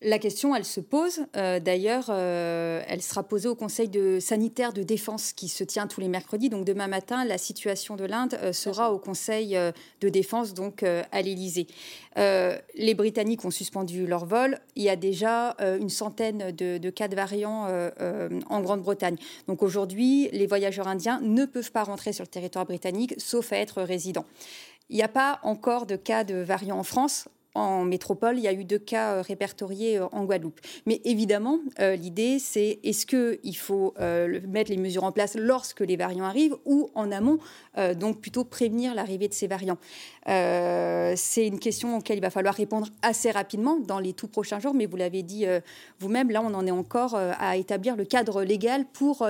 La question, elle se pose. Euh, d'ailleurs, euh, elle sera posée au Conseil de sanitaire de défense qui se tient tous les mercredis. Donc demain matin, la situation de l'Inde euh, sera au Conseil de défense, donc à l'Élysée. les Britanniques ont suspendu leur vol. Il y a déjà une centaine de, cas de variants en Grande-Bretagne. Donc aujourd'hui, les voyageurs indiens ne peuvent pas rentrer sur le territoire britannique, sauf à être résidents. Il n'y a pas encore de cas de variants en France en métropole, il y a eu deux cas euh, répertoriés euh, en Guadeloupe. Mais évidemment, euh, l'idée, c'est est-ce qu'il faut mettre les mesures en place lorsque les variants arrivent ou en amont, donc plutôt prévenir l'arrivée de ces variants C'est une question auquel il va falloir répondre assez rapidement dans les tout prochains jours, mais vous l'avez dit vous-même, là, on en est encore à établir le cadre légal pour,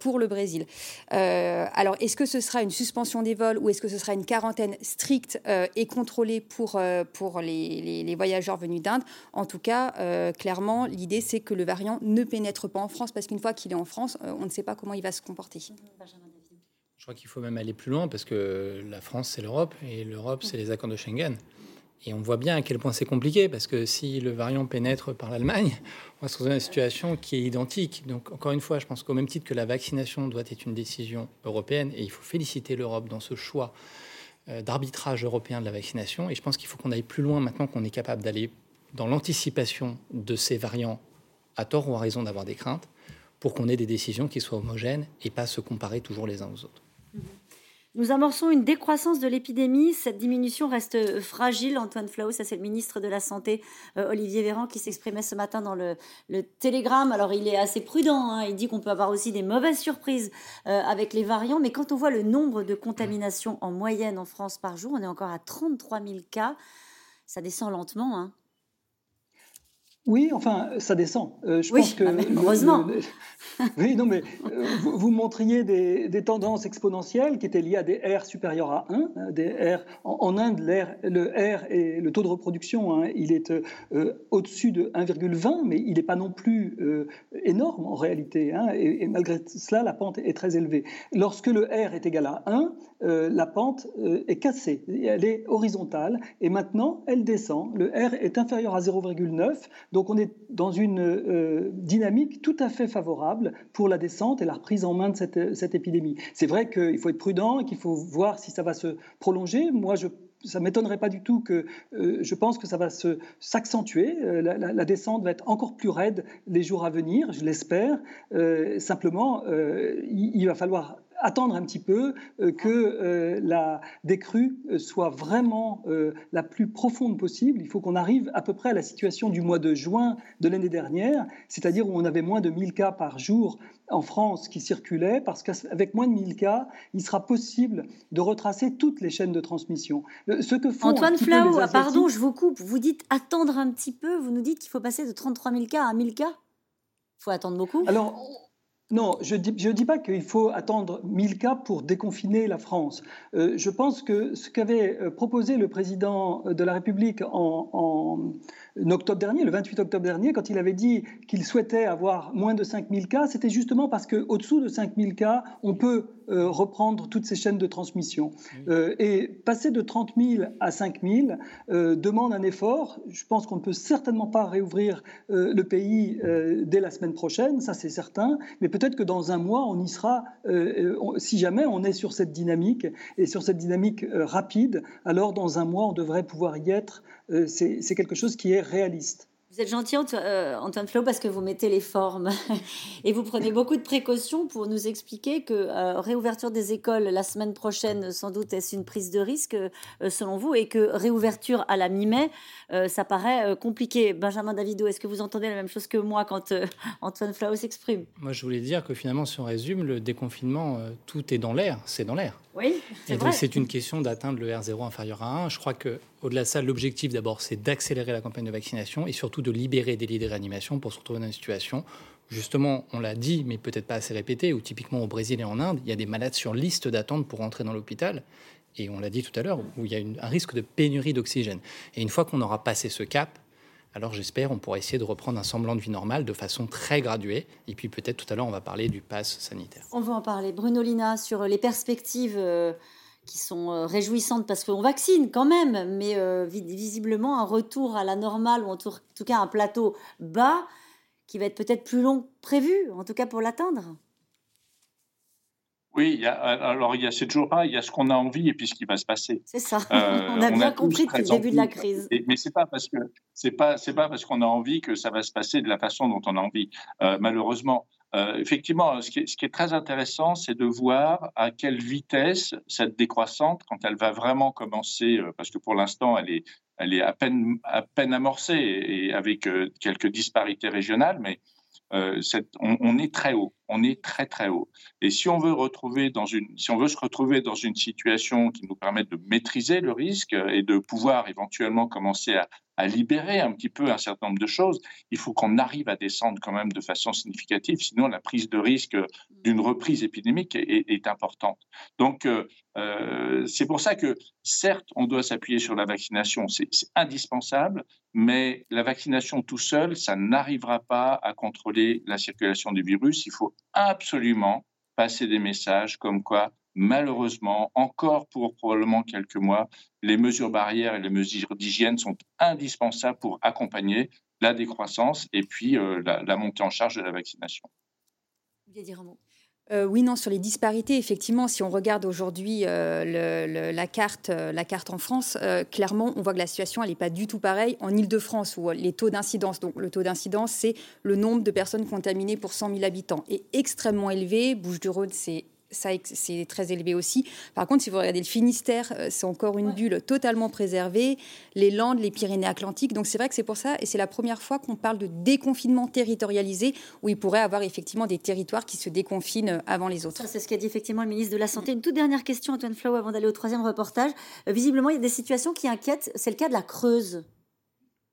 pour le Brésil. alors, est-ce que ce sera une suspension des vols ou est-ce que ce sera une quarantaine stricte et contrôlée pour, pour les, voyageurs venus d'Inde. En tout cas, euh, clairement, l'idée, c'est que le variant ne pénètre pas en France, parce qu'une fois qu'il est en France, euh, on ne sait pas comment il va se comporter. Je crois qu'il faut même aller plus loin, parce que la France, c'est l'Europe, et l'Europe, c'est les accords de Schengen. Et on voit bien à quel point c'est compliqué, parce que si le variant pénètre par l'Allemagne, on va se retrouver dans une situation qui est identique. Donc, encore une fois, je pense qu'au même titre que la vaccination doit être une décision européenne, et il faut féliciter l'Europe dans ce choix d'arbitrage européen de la vaccination. Et je pense qu'il faut qu'on aille plus loin maintenant qu'on est capable d'aller dans l'anticipation de ces variants, à tort ou à raison d'avoir des craintes, pour qu'on ait des décisions qui soient homogènes et pas se comparer toujours les uns aux autres. Nous amorçons une décroissance de l'épidémie. Cette diminution reste fragile. Antoine Flau, c'est le ministre de la Santé, euh, Olivier Véran, qui s'exprimait ce matin dans le, Télégramme. Alors il est assez prudent. Hein. Il dit qu'on peut avoir aussi des mauvaises surprises euh, avec les variants. Mais quand on voit le nombre de contaminations en moyenne en France par jour, on est encore à 33 000 cas. Ça descend lentement. Hein. Oui, enfin, ça descend. Euh, je pense que ah, heureusement. oui, non, mais euh, vous, montriez des, tendances exponentielles qui étaient liées à des R supérieurs à 1. Hein, des R en, Inde, le R et le taux de reproduction, hein, il est euh, au-dessus de 1,20, mais il n'est pas non plus énorme en réalité. Hein, et, malgré cela, la pente est très élevée. Lorsque le R est égal à 1, la pente est cassée, elle est horizontale, et maintenant elle descend. Le R est inférieur à 0,9. Donc on est dans une euh, dynamique tout à fait favorable pour la descente et la reprise en main de cette, épidémie. C'est vrai qu'il faut être prudent et qu'il faut voir si ça va se prolonger. Moi, ça ne m'étonnerait pas du tout que euh, je pense que ça va s'accentuer. Euh, la, descente va être encore plus raide les jours à venir, je l'espère. simplement, il, va falloir attendre un petit peu euh, que euh, la décrue euh, soit vraiment la plus profonde possible. Il faut qu'on arrive à peu près à la situation du mois de juin de l'année dernière, c'est-à-dire où on avait moins de 1000 cas par jour en France qui circulaient, parce qu'avec moins de 1000 cas, il sera possible de retracer toutes les chaînes de transmission. Ce que font Antoine Flau, pardon, je vous coupe, vous dites attendre un petit peu, vous nous dites qu'il faut passer de 33 000 cas à 1000 cas? Il faut attendre beaucoup? Alors, non, je ne dis, je dis, pas qu'il faut attendre 1000 cas pour déconfiner la France. Euh, je pense que ce qu'avait euh, proposé le président de la République en, en, octobre dernier, le 28 octobre dernier, quand il avait dit qu'il souhaitait avoir moins de 5000 cas, c'était justement parce qu'au-dessous de 5000 cas, on peut euh, reprendre toutes ces chaînes de transmission. Euh, et passer de 30 000 à 5 000 euh, demande un effort. Je pense qu'on ne peut certainement pas réouvrir le pays dès la semaine prochaine, ça c'est certain, mais peut-être que dans un mois, on y sera, si jamais on est sur cette dynamique, et sur cette dynamique rapide, alors dans un mois, on devrait pouvoir y être. c'est quelque chose qui est réaliste. Vous êtes gentil, euh, Antoine Flo, parce que vous mettez les formes et vous prenez beaucoup de précautions pour nous expliquer que euh, réouverture des écoles la semaine prochaine, sans doute, est-ce une prise de risque euh, selon vous, et que réouverture à la mi-mai, ça paraît compliqué. Benjamin Davido, est-ce que vous entendez la même chose que moi quand Antoine Flau s'exprime? Moi, je voulais dire que finalement, si on résume, le déconfinement, tout est dans l'air, c'est dans l'air. Oui, c'est vrai. c'est une question d'atteindre le R0 inférieur à 1. Je crois que au-delà de ça, l'objectif d'abord, c'est d'accélérer la campagne de vaccination et surtout de libérer des lits de réanimation pour se retrouver dans une situation, justement, on l'a dit, mais peut-être pas assez répété, où typiquement au Brésil et en Inde, il y a des malades sur liste d'attente pour entrer dans l'hôpital. Et on l'a dit tout à l'heure, où il y a un risque de pénurie d'oxygène. Et une fois qu'on aura passé ce cap, alors j'espère on pourra essayer de reprendre un semblant de vie normale de façon très graduée. Et puis peut-être tout à l'heure on va parler du pass sanitaire. On va en parler. Bruno Lina, sur les perspectives euh, qui sont euh, réjouissantes parce qu'on vaccine quand même, mais euh, visiblement un retour à la normale ou en tout, cas un plateau bas qui va être peut-être plus long que prévu, en tout cas pour l'atteindre. Oui, alors il y a, c'est toujours pareil, il y a ce qu'on a envie et puis ce qui va se passer. C'est ça. Euh, on a bien compris depuis le début de la crise. mais c'est pas parce que c'est pas c'est pas parce qu'on a envie que ça va se passer de la façon dont on a envie. malheureusement, euh, effectivement, ce qui, est, très intéressant, c'est de voir à quelle vitesse cette décroissante, quand elle va vraiment commencer, euh, parce que pour l'instant, elle est, elle est à peine, à peine amorcée et avec euh, quelques disparités régionales, mais on, est très haut, on est très très haut. Et si on veut si on veut se retrouver dans une situation qui nous permette de maîtriser le risque et de pouvoir éventuellement commencer à, libérer un petit peu un certain nombre de choses, il faut qu'on arrive à descendre quand même de façon significative, sinon la prise de risque d'une reprise épidémique est, importante. Donc euh, euh, c'est pour ça que certes, on doit s'appuyer sur la vaccination, c'est indispensable, mais la vaccination tout seul, ça n'arrivera pas à contrôler la circulation du virus. Il faut absolument passer des messages comme quoi malheureusement, encore pour probablement quelques mois, les mesures barrières et les mesures d'hygiène sont indispensables pour accompagner la décroissance et puis euh, la, montée en charge de la vaccination. Euh, oui, non, sur les disparités, effectivement, si on regarde aujourd'hui euh, la, carte, la carte en France, clairement, on voit que la situation, n'est pas du tout pareille en Ile-de-France, où les taux d'incidence, donc le taux d'incidence, c'est le nombre de personnes contaminées pour 100 000 habitants, est extrêmement élevé. Bouches-du-Rhône, c'est ça c'est très élevé aussi. Par contre, si vous regardez le Finistère, euh, c'est encore une bulle totalement préservée. Les Landes, les Pyrénées-Atlantiques. Donc c'est vrai que c'est pour ça, et c'est la première fois qu'on parle de déconfinement territorialisé, où il pourrait avoir effectivement des territoires qui se déconfinent euh, avant les autres. C'est ce qu'a dit effectivement le ministre de la Santé. Une toute dernière question, Antoine Flau, avant d'aller au troisième reportage. Euh, visiblement, il y a des situations qui inquiètent. C'est le cas de la Creuse.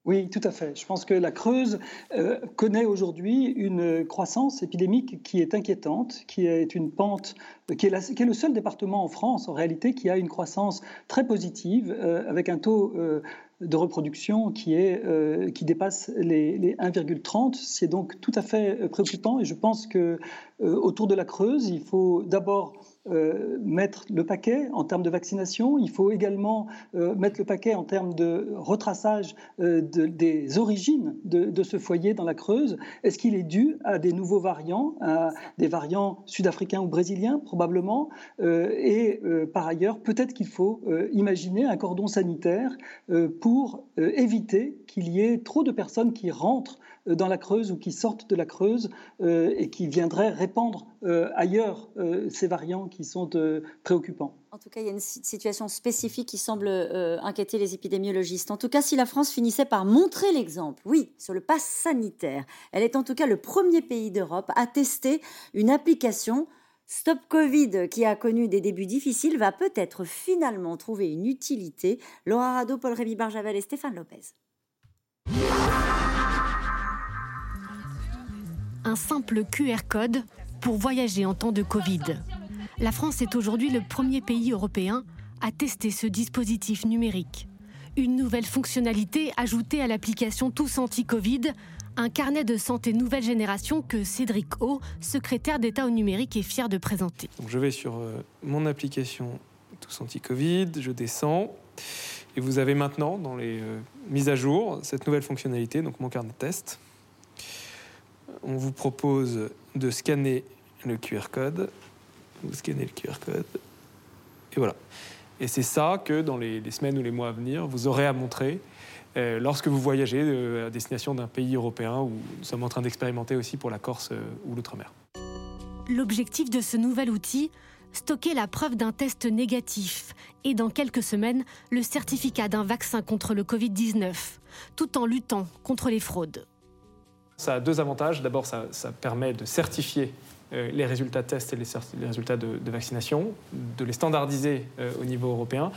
Oui, tout à fait. Je pense que la Creuse euh, connaît aujourd'hui une croissance épidémique qui est inquiétante, qui est une pente, qui est, qui est, le seul département en France, en réalité, qui a une croissance très positive, euh, avec un taux euh, de reproduction qui, est, qui dépasse les, les 1,30. C'est donc tout à fait préoccupant et je pense que autour de la Creuse, il faut d'abord euh, mettre le paquet en termes de vaccination. Il faut également euh, mettre le paquet en termes de retraçage euh, des origines de, ce foyer dans la Creuse. Est-ce qu'il est dû à des nouveaux variants, à des variants sud-africains ou brésiliens probablement? Et par ailleurs, peut-être qu'il faut imaginer un cordon sanitaire pour éviter qu'il y ait trop de personnes qui rentrent dans la Creuse ou qui sortent de la Creuse et qui viendraient répandre ailleurs ces variants qui sont euh, préoccupants. En tout cas, il y a une situation spécifique qui semble euh, inquiéter les épidémiologistes. En tout cas, si la France finissait par montrer l'exemple, oui, sur le pass sanitaire, elle est en tout cas le premier pays d'Europe à tester une application Stop Covid, qui a connu des débuts difficiles, va peut-être finalement trouver une utilité. Laura Rado, Paul-Rémy Barjavel et Stéphane Lopez. Un simple QR code pour voyager en temps de Covid. La France est aujourd'hui le premier pays européen à tester ce dispositif numérique. Une nouvelle fonctionnalité ajoutée à l'application Tous Anti-Covid, un carnet de santé nouvelle génération que Cédric O, secrétaire d'État au numérique, est fier de présenter. je vais sur euh, mon application Tous Anti-Covid, je descends, et vous avez maintenant dans les euh, mises à jour cette nouvelle fonctionnalité, donc mon carnet de test. On vous propose de scanner le QR code vous scannez le QR code, et voilà. Et c'est ça que dans les, semaines ou les mois à venir, vous aurez à montrer euh, lorsque vous voyagez euh, à destination d'un pays européen où nous sommes en train d'expérimenter aussi pour la Corse euh, ou l'outre-mer. L'objectif de ce nouvel outil, stocker la preuve d'un test négatif et dans quelques semaines, le certificat d'un vaccin contre le Covid-19, tout en luttant contre les fraudes. Ça a deux avantages. D'abord, ça, permet de certifier euh, les résultats de tests et les, résultats de, vaccination, de les standardiser euh, au niveau européen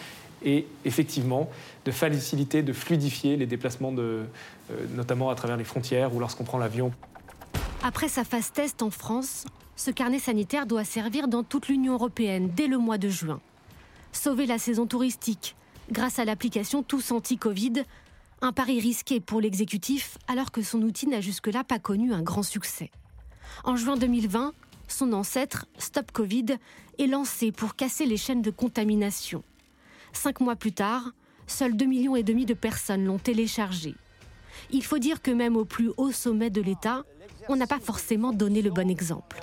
et effectivement de faciliter, de fluidifier les déplacements, euh, notamment à travers les frontières ou lorsqu'on prend l'avion. Après sa phase test en France, ce carnet sanitaire doit servir dans toute l'Union européenne dès le mois de juin. Sauver la saison touristique grâce à l'application Tous Anti-Covid, un pari risqué pour l'exécutif alors que son outil n'a jusque-là pas connu un grand succès. En juin 2020, son ancêtre, Stop Covid, est lancé pour casser les chaînes de contamination. Cinq mois plus tard, seuls 2,5 millions et demi de personnes l'ont téléchargé. Il faut dire que même au plus haut sommet de l'État, on n'a pas forcément donné le bon exemple.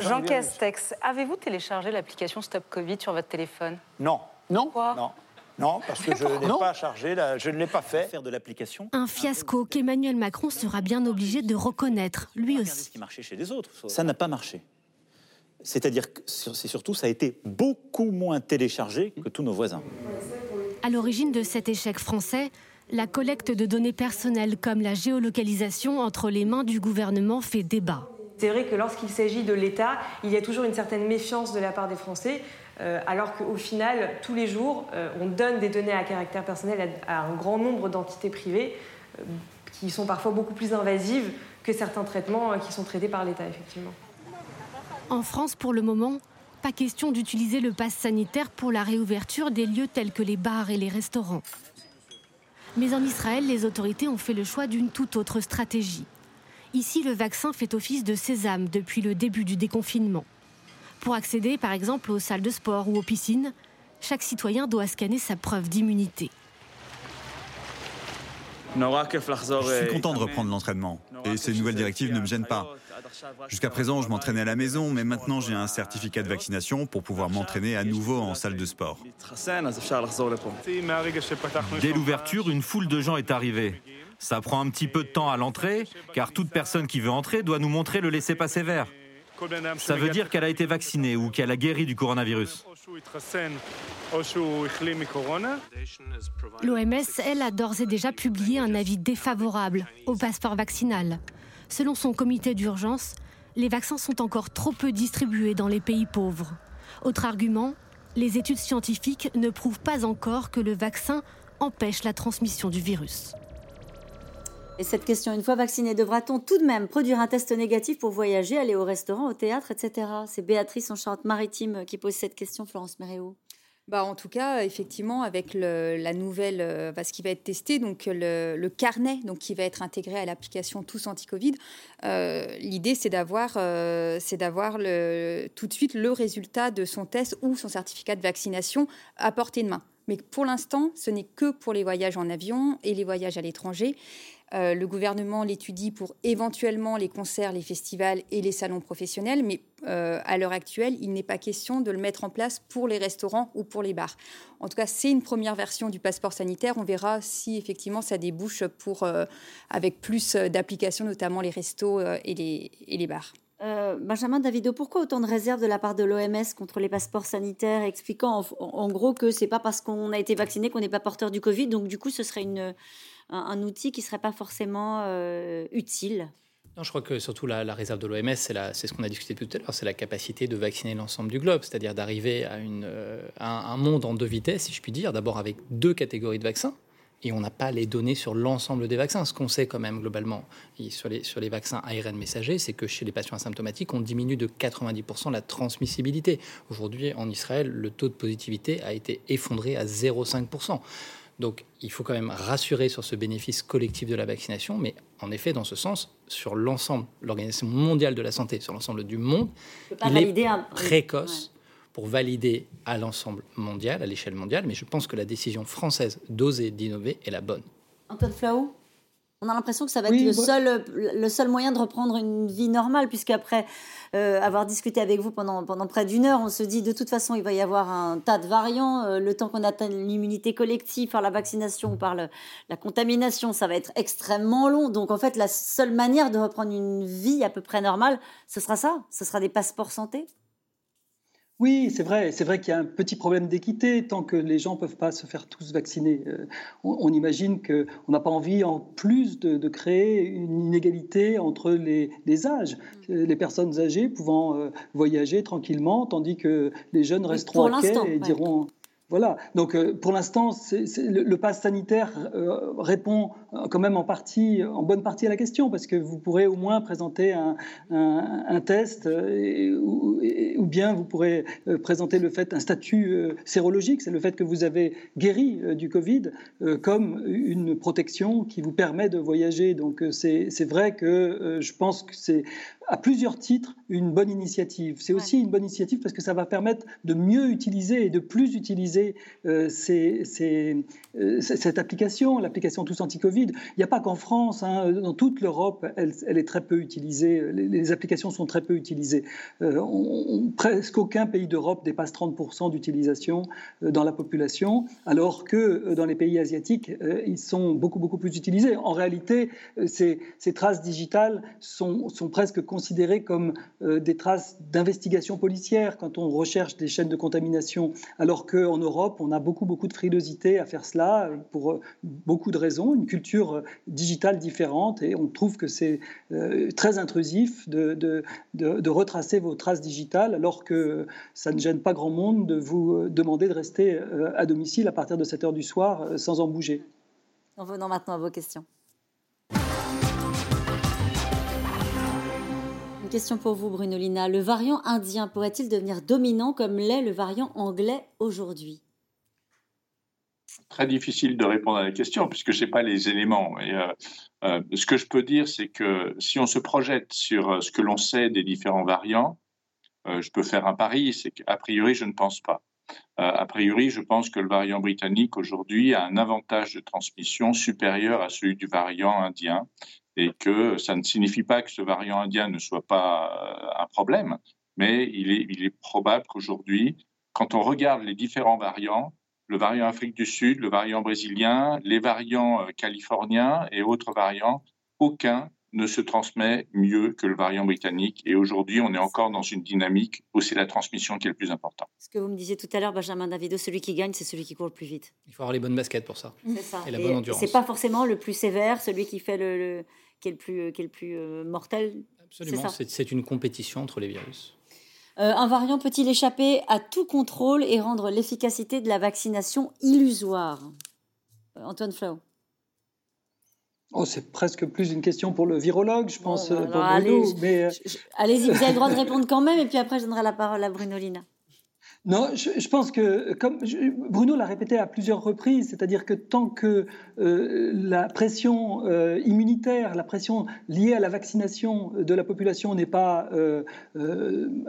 Jean Castex, avez-vous téléchargé l'application Stop Covid sur votre téléphone? Non. Non? Non. Non, parce que je n'ai pas chargé, je ne l'ai pas fait. Faire de l'application. Un fiasco qu'Emmanuel Macron sera bien obligé de reconnaître, lui aussi. Ce qui marchait chez les autres. Ça n'a pas marché. C'est-à-dire que c'est surtout, ça a été beaucoup moins téléchargé que tous nos voisins. À l'origine de cet échec français, la collecte de données personnelles comme la géolocalisation entre les mains du gouvernement fait débat. C'est vrai que lorsqu'il s'agit de l'État, il y a toujours une certaine méfiance de la part des Français. Euh, alors qu'au final, tous les jours, euh, on donne des données à caractère personnel à, un grand nombre d'entités privées euh, qui sont parfois beaucoup plus invasives que certains traitements qui sont traités par l'État, effectivement. En France, pour le moment, pas question d'utiliser le pass sanitaire pour la réouverture des lieux tels que les bars et les restaurants. Mais en Israël, les autorités ont fait le choix d'une toute autre stratégie. Ici, le vaccin fait office de sésame depuis le début du déconfinement. Pour accéder par exemple aux salles de sport ou aux piscines, chaque citoyen doit scanner sa preuve d'immunité. Je suis content de reprendre l'entraînement et ces nouvelles directives ne me gênent pas. Jusqu'à présent, je m'entraînais à la maison, mais maintenant j'ai un certificat de vaccination pour pouvoir m'entraîner à nouveau en salle de sport. Dès l'ouverture, une foule de gens est arrivée. Ça prend un petit peu de temps à l'entrée, car toute personne qui veut entrer doit nous montrer le laissez-passer vert. Ça veut dire qu'elle a été vaccinée ou qu'elle a guéri du coronavirus. L'OMS, elle, a d'ores et déjà publié un avis défavorable au passeport vaccinal. Selon son comité d'urgence, les vaccins sont encore trop peu distribués dans les pays pauvres. Autre argument, les études scientifiques ne prouvent pas encore que le vaccin empêche la transmission du virus. Et cette question, une fois vacciné, devra-t-on tout de même produire un test négatif pour voyager, aller au restaurant, au théâtre, etc. C'est Béatrice en Charente-Maritime qui pose cette question, Florence Méréo. Bah, en tout cas, effectivement, avec la nouvelle, euh, bah, ce qui va être testé, donc le, carnet, donc qui va être intégré à l'application Tous Anti-Covid, euh, l'idée c'est d'avoir, euh, c'est d'avoir tout de suite le résultat de son test ou son certificat de vaccination à portée de main. Mais pour l'instant, ce n'est que pour les voyages en avion et les voyages à l'étranger. Euh, le gouvernement l'étudie pour éventuellement les concerts, les festivals et les salons professionnels, mais euh, à l'heure actuelle, il n'est pas question de le mettre en place pour les restaurants ou pour les bars. En tout cas, c'est une première version du passeport sanitaire. On verra si effectivement ça débouche pour, euh, avec plus d'applications, notamment les restos et les, et les bars. Benjamin Davido, pourquoi autant de réserves de la part de l'OMS contre les passeports sanitaires, expliquant en, gros que c'est pas parce qu'on a été vacciné qu'on n'est pas porteur du Covid, donc du coup ce serait une, un, outil qui ne serait pas forcément euh, utile non, je crois que surtout la, réserve de l'OMS, c'est ce qu'on a discuté tout à l'heure, c'est la capacité de vacciner l'ensemble du globe, c'est-à-dire d'arriver à, euh, un monde en deux vitesses, si je puis dire, d'abord avec deux catégories de vaccins, et on n'a pas les données sur l'ensemble des vaccins. Ce qu'on sait quand même globalement sur les, sur les vaccins ARN messagers, c'est que chez les patients asymptomatiques, on diminue de 90% la transmissibilité. Aujourd'hui, en Israël, le taux de positivité a été effondré à 0,5%. Donc il faut quand même rassurer sur ce bénéfice collectif de la vaccination, mais en effet, dans ce sens, sur l'ensemble, l'Organisation mondiale de la santé, sur l'ensemble du monde, il est précoce pour valider à l'ensemble mondial, à l'échelle mondiale, mais je pense que la décision française d'oser, d'innover est la bonne. Antoine Flau on a l'impression que ça va être le, seul, le seul moyen de reprendre une vie normale, puisqu'après euh, avoir discuté avec vous pendant, pendant près d'une heure, on se dit de toute façon, il va y avoir un tas de variants. Euh, le temps qu'on atteigne l'immunité collective par la vaccination ou par la contamination, ça va être extrêmement long. Donc en fait, la seule manière de reprendre une vie à peu près normale, ce sera ça. Ce sera des passeports santé. Oui, c'est vrai. C'est vrai qu'il y a un petit problème d'équité tant que les gens ne peuvent pas se faire tous vacciner. Euh, on, imagine qu'on n'a pas envie, en plus, de, créer une inégalité entre les, âges. Mm. Les personnes âgées pouvant euh, voyager tranquillement, tandis que les jeunes resteront à quai et diront voilà. Donc, euh, pour l'instant, le, le pass sanitaire euh, répond euh, quand même en partie, en bonne partie à la question, parce que vous pourrez au moins présenter un, test, ou, bien vous pourrez présenter le fait, un statut sérologique, c'est le fait que vous avez guéri du Covid, comme une protection qui vous permet de voyager. Donc, c'est vrai que je pense que c'est à plusieurs titres une bonne initiative. C'est aussi une bonne initiative parce que ça va permettre de mieux utiliser et de plus utiliser euh, euh, cette application, l'application Tous Anti-Covid. Il n'y a pas qu'en France, hein, dans toute l'Europe, elle, est très peu utilisée. Les, applications sont très peu utilisées. Euh, presque aucun pays d'Europe dépasse 30% d'utilisation dans la population, alors que dans les pays asiatiques, ils sont beaucoup, beaucoup plus utilisés. En réalité, ces, traces digitales sont, sont presque considérées comme des traces d'investigation policière quand on recherche des chaînes de contamination, alors qu'en on a beaucoup, beaucoup de frilosité à faire cela euh, pour euh, beaucoup de raisons, une culture digitale différente, et on trouve que c'est très intrusif de, de, de, retracer vos traces digitales, alors que ça ne gêne pas grand monde de vous demander de rester à domicile à partir de 7 heures du soir sans en bouger. En venant maintenant à vos questions. Question pour vous, Brunolina. Le variant indien pourrait-il devenir dominant comme l'est le variant anglais aujourd'hui? Très difficile de répondre à la question puisque je n'ai pas les éléments. Et, euh, euh, ce que je peux dire, c'est que si on se projette sur euh, ce que l'on sait des différents variants, je peux faire un pari, c'est qu'a priori, je ne pense pas. a priori, je pense que le variant britannique aujourd'hui a un avantage de transmission supérieur à celui du variant indien et que ça ne signifie pas que ce variant indien ne soit pas euh, un problème, mais il est, il est probable qu'aujourd'hui, quand on regarde les différents variants, le variant Afrique du Sud, le variant brésilien, les variants euh, californiens et autres variants, aucun ne se transmet mieux que le variant britannique. Et aujourd'hui, on est encore dans une dynamique où c'est la transmission qui est le plus important. Ce que vous me disiez tout à l'heure, Benjamin Davido, celui qui gagne, c'est celui qui court le plus vite. Il faut avoir les bonnes baskets pour ça. C'est ça. Et la bonne endurance. C'est pas forcément le plus sévère, celui qui fait le qui est le plus, qui est le plus euh, mortel. Absolument, c'est une compétition entre les virus. Euh, un variant peut-il échapper à tout contrôle et rendre l'efficacité de la vaccination illusoire? Antoine Flau. Oh, c'est presque plus une question pour le virologue, je pense, pour Bruno. Allez-y, vous avez le droit de répondre quand même, et puis après, je donnerai la parole à Bruno Lina. Non, je, pense que, comme Bruno l'a répété à plusieurs reprises, c'est-à-dire que tant que euh, la pression euh, immunitaire, la pression liée à la vaccination de la population n'est pas euh,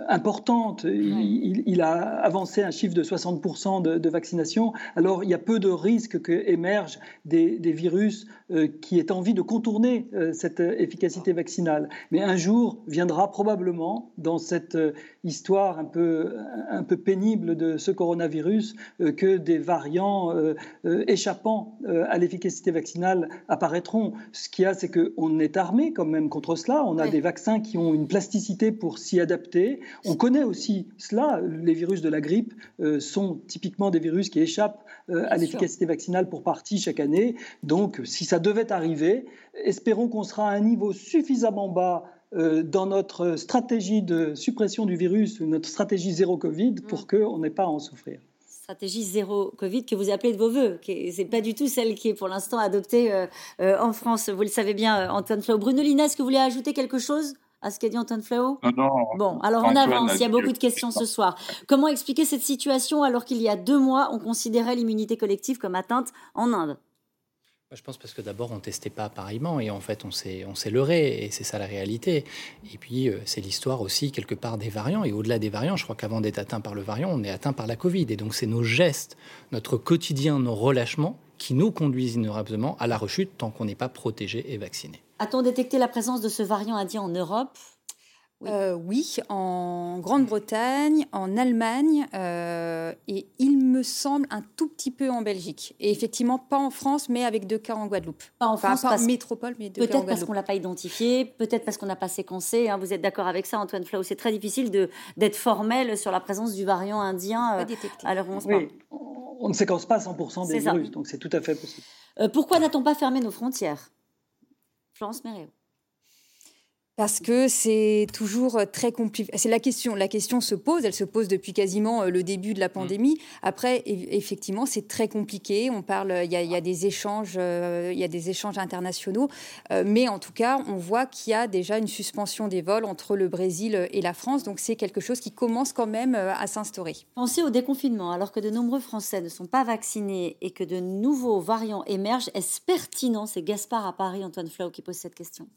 importante, il, a avancé un chiffre de 60% de, vaccination, alors il y a peu de risques qu'émergent des, des virus qui aient envie de contourner cette efficacité vaccinale. Mais un jour viendra probablement dans cette histoire un peu, un peu pénible de ce coronavirus euh, que des variants euh, euh, échappant à l'efficacité vaccinale apparaîtront. Ce qu'il y a, c'est qu'on est armé quand même contre cela. On a des vaccins qui ont une plasticité pour s'y adapter. On connaît aussi cela. Les virus de la grippe sont typiquement des virus qui échappent à l'efficacité vaccinale pour partie chaque année. Donc, si ça devait arriver, espérons qu'on sera à un niveau suffisamment bas dans notre stratégie de suppression du virus, notre stratégie zéro Covid, pour mm. qu'on n'ait pas à en souffrir stratégie zéro Covid que vous appelez de vos voeux. Ce n'est pas du tout celle qui est pour l'instant adoptée euh, euh, en France. Vous le savez bien, Antoine Flau. Bruno Lina, est-ce que vous voulez ajouter quelque chose à ce qu'a dit Antoine Flau? Non, non. Bon, alors on avance. Il y a beaucoup de questions ce soir. Comment expliquer cette situation alors qu'il y a deux mois, on considérait l'immunité collective comme atteinte en Inde? Je pense parce que d'abord, on testait pas pareillement et en fait, on s'est, on s'est leurré et c'est ça la réalité. Et puis, euh, c'est l'histoire aussi, quelque part, des variants. Et au-delà des variants, je crois qu'avant d'être atteint par le variant, on est atteint par la Covid. Et donc, c'est nos gestes, notre quotidien, nos relâchements qui nous conduisent inébranlablement à la rechute tant qu'on n'est pas protégé et vacciné. A-t-on détecté la présence de ce variant indien en Europe? Oui. Euh, en Grande-Bretagne, en Allemagne euh, et il me semble un tout petit peu en Belgique. Et effectivement, pas en France, mais avec deux cas en Guadeloupe. Pas en France, pas en métropole, mais deux Peut-être parce qu'on l'a pas identifié, peut-être parce qu'on n'a pas séquencé. Hein. Vous êtes d'accord avec ça, Antoine Flau? C'est très difficile d'être formel sur la présence du variant indien. Euh, alors on, oui. on ne séquence pas 100% des virus, donc c'est tout à fait possible. pourquoi n'a-t-on pas fermé nos frontières? Florence Méréo parce que c'est toujours très compliqué. C'est la question. La question se pose. Elle se pose depuis quasiment euh, le début de la mmh. pandémie. Après, effectivement, c'est très compliqué. On parle. Il y a, des échanges. Euh, il y a des échanges internationaux. Euh, mais en tout cas, on voit qu'il y a déjà une suspension des vols entre le Brésil et la France. Donc c'est quelque chose qui commence quand même à s'instaurer. Pensez au déconfinement. Alors que de nombreux Français ne sont pas vaccinés et que de nouveaux variants émergent, est-ce pertinent C'est Gaspard à Paris, Antoine Flau, qui pose cette question?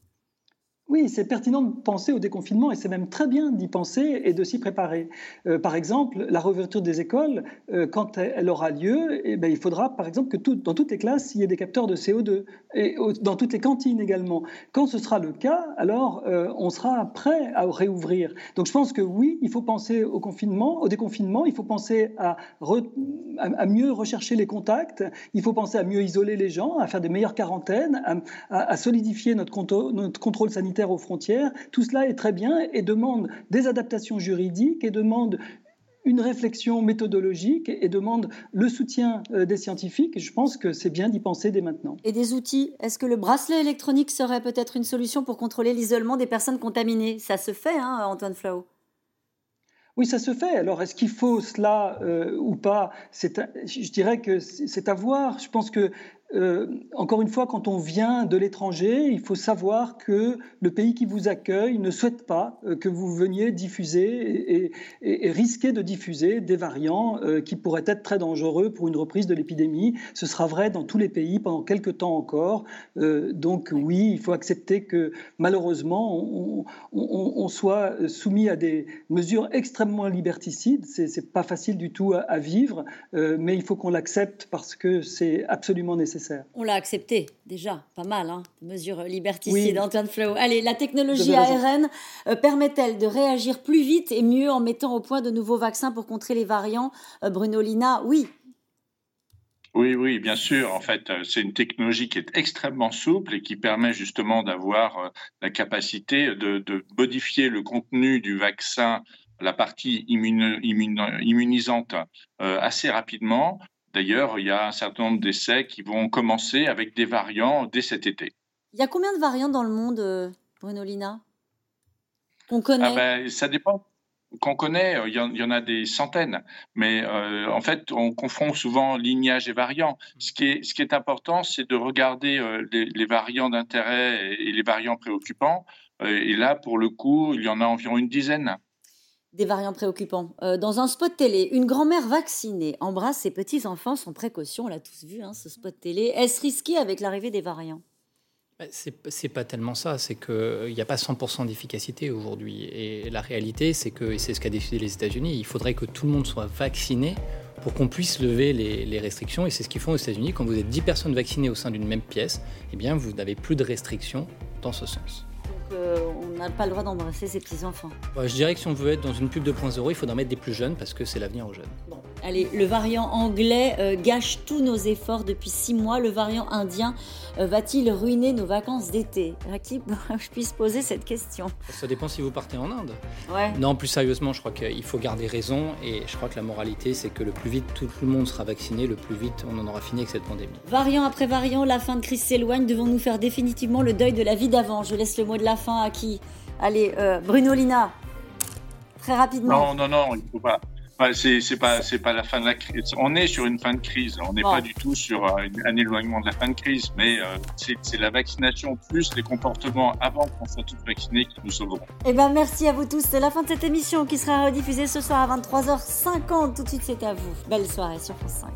Oui, c'est pertinent de penser au déconfinement et c'est même très bien d'y penser et de s'y préparer. Euh, par exemple, la réouverture des écoles, euh, quand elle aura lieu, eh ben, il faudra par exemple que dans toutes les classes, il y ait des capteurs de CO2 et dans toutes les cantines également. Quand ce sera le cas, alors euh, on sera prêt à réouvrir. Donc je pense que oui, il faut penser au confinement, au déconfinement, il faut penser à, mieux rechercher les contacts, il faut penser à mieux isoler les gens, à faire des meilleures quarantaines, à, solidifier notre contrôle sanitaire aux frontières, tout cela est très bien et demande des adaptations juridiques et demande une réflexion méthodologique et demande le soutien euh, des scientifiques. Je pense que c'est bien d'y penser dès maintenant. Et des outils Est-ce que le bracelet électronique serait peut-être une solution pour contrôler l'isolement des personnes contaminées? Ça se fait, hein, Antoine Flau? Oui, ça se fait. Alors, est-ce qu'il faut cela euh, ou pas? Je dirais que c'est à voir. Je pense que euh, encore une fois, quand on vient de l'étranger, il faut savoir que le pays qui vous accueille ne souhaite pas euh, que vous veniez diffuser et, risquer de diffuser des variants euh, qui pourraient être très dangereux pour une reprise de l'épidémie. Ce sera vrai dans tous les pays pendant quelques temps encore. donc oui, il faut accepter que malheureusement, on, soit soumis à des mesures extrêmement liberticides. C'est pas facile du tout à vivre, mais il faut qu'on l'accepte parce que c'est absolument nécessaire. On l'a accepté déjà, pas mal, hein, mesures liberticides, Antoine Flau. Allez, la technologie ARN euh, permet-elle de réagir plus vite et mieux en mettant au point de nouveaux vaccins pour contrer les variants euh, Bruno Lina, oui. Oui, oui, bien sûr. En fait, euh, c'est une technologie qui est extrêmement souple et qui permet justement d'avoir la capacité de, modifier le contenu du vaccin la partie immunisante assez rapidement D'ailleurs, il y a un certain nombre d'essais qui vont commencer avec des variants dès cet été. Il y a combien de variants dans le monde, euh, Bruno Lina Qu'on connaît? Ah ben, Ça dépend. qu'on connaît, il y, en, a des centaines, mais en fait, on confond souvent lignage et variant. Ce qui est, ce qui est important, c'est de regarder les, variants d'intérêt et, les variants préoccupants. et là, pour le coup, il y en a environ une dizaine des variants préoccupants. Euh, dans un spot télé, une grand-mère vaccinée embrasse ses petits-enfants sans précaution. On l'a tous vu, hein, ce spot télé. Est-ce risqué avec l'arrivée des variants? Bah, c'est pas tellement ça, c'est qu'il n'y a pas 100% d'efficacité aujourd'hui. Et la réalité, c'est que, c'est ce qu'a décidé les États-Unis, il faudrait que tout le monde soit vacciné pour qu'on puisse lever les, les restrictions. Et c'est ce qu'ils font aux États-Unis. Quand vous êtes 10 personnes vaccinées au sein d'une même pièce, eh bien, vous n'avez plus de restrictions dans ce sens on n'a pas le droit d'embrasser ses petits-enfants. Bah, je dirais que si on veut être dans une pub 2.0, il faudra mettre des plus jeunes parce que c'est l'avenir aux jeunes. Allez, le variant anglais euh, gâche tous nos efforts depuis six mois. Le variant indien euh, va-t-il ruiner nos vacances d'été? À qui je puisse poser cette question Ça dépend si vous partez en Inde. Ouais. Non, plus sérieusement, je crois qu'il faut garder raison et je crois que la moralité, c'est que le plus vite tout le monde sera vacciné, le plus vite on en aura fini avec cette pandémie. Variant après variant, la fin de crise s'éloigne. Devons-nous faire définitivement le deuil de la vie d'avant? Je laisse le mot de la fin à qui? Allez, euh, Bruno Lina, très rapidement. Non, non, non, il ne faut pas. C'est pas c'est pas la fin de la crise. On est sur une fin de crise. On n'est pas du tout sur euh, un éloignement de la fin de crise, mais euh, c'est la vaccination plus les comportements avant qu'on soit tous vaccinés qui nous sauveront. Eh ben merci à vous tous. C'est la fin de cette émission qui sera rediffusée ce soir à 23h50. Tout de suite c'est à vous. Belle soirée sur France 5.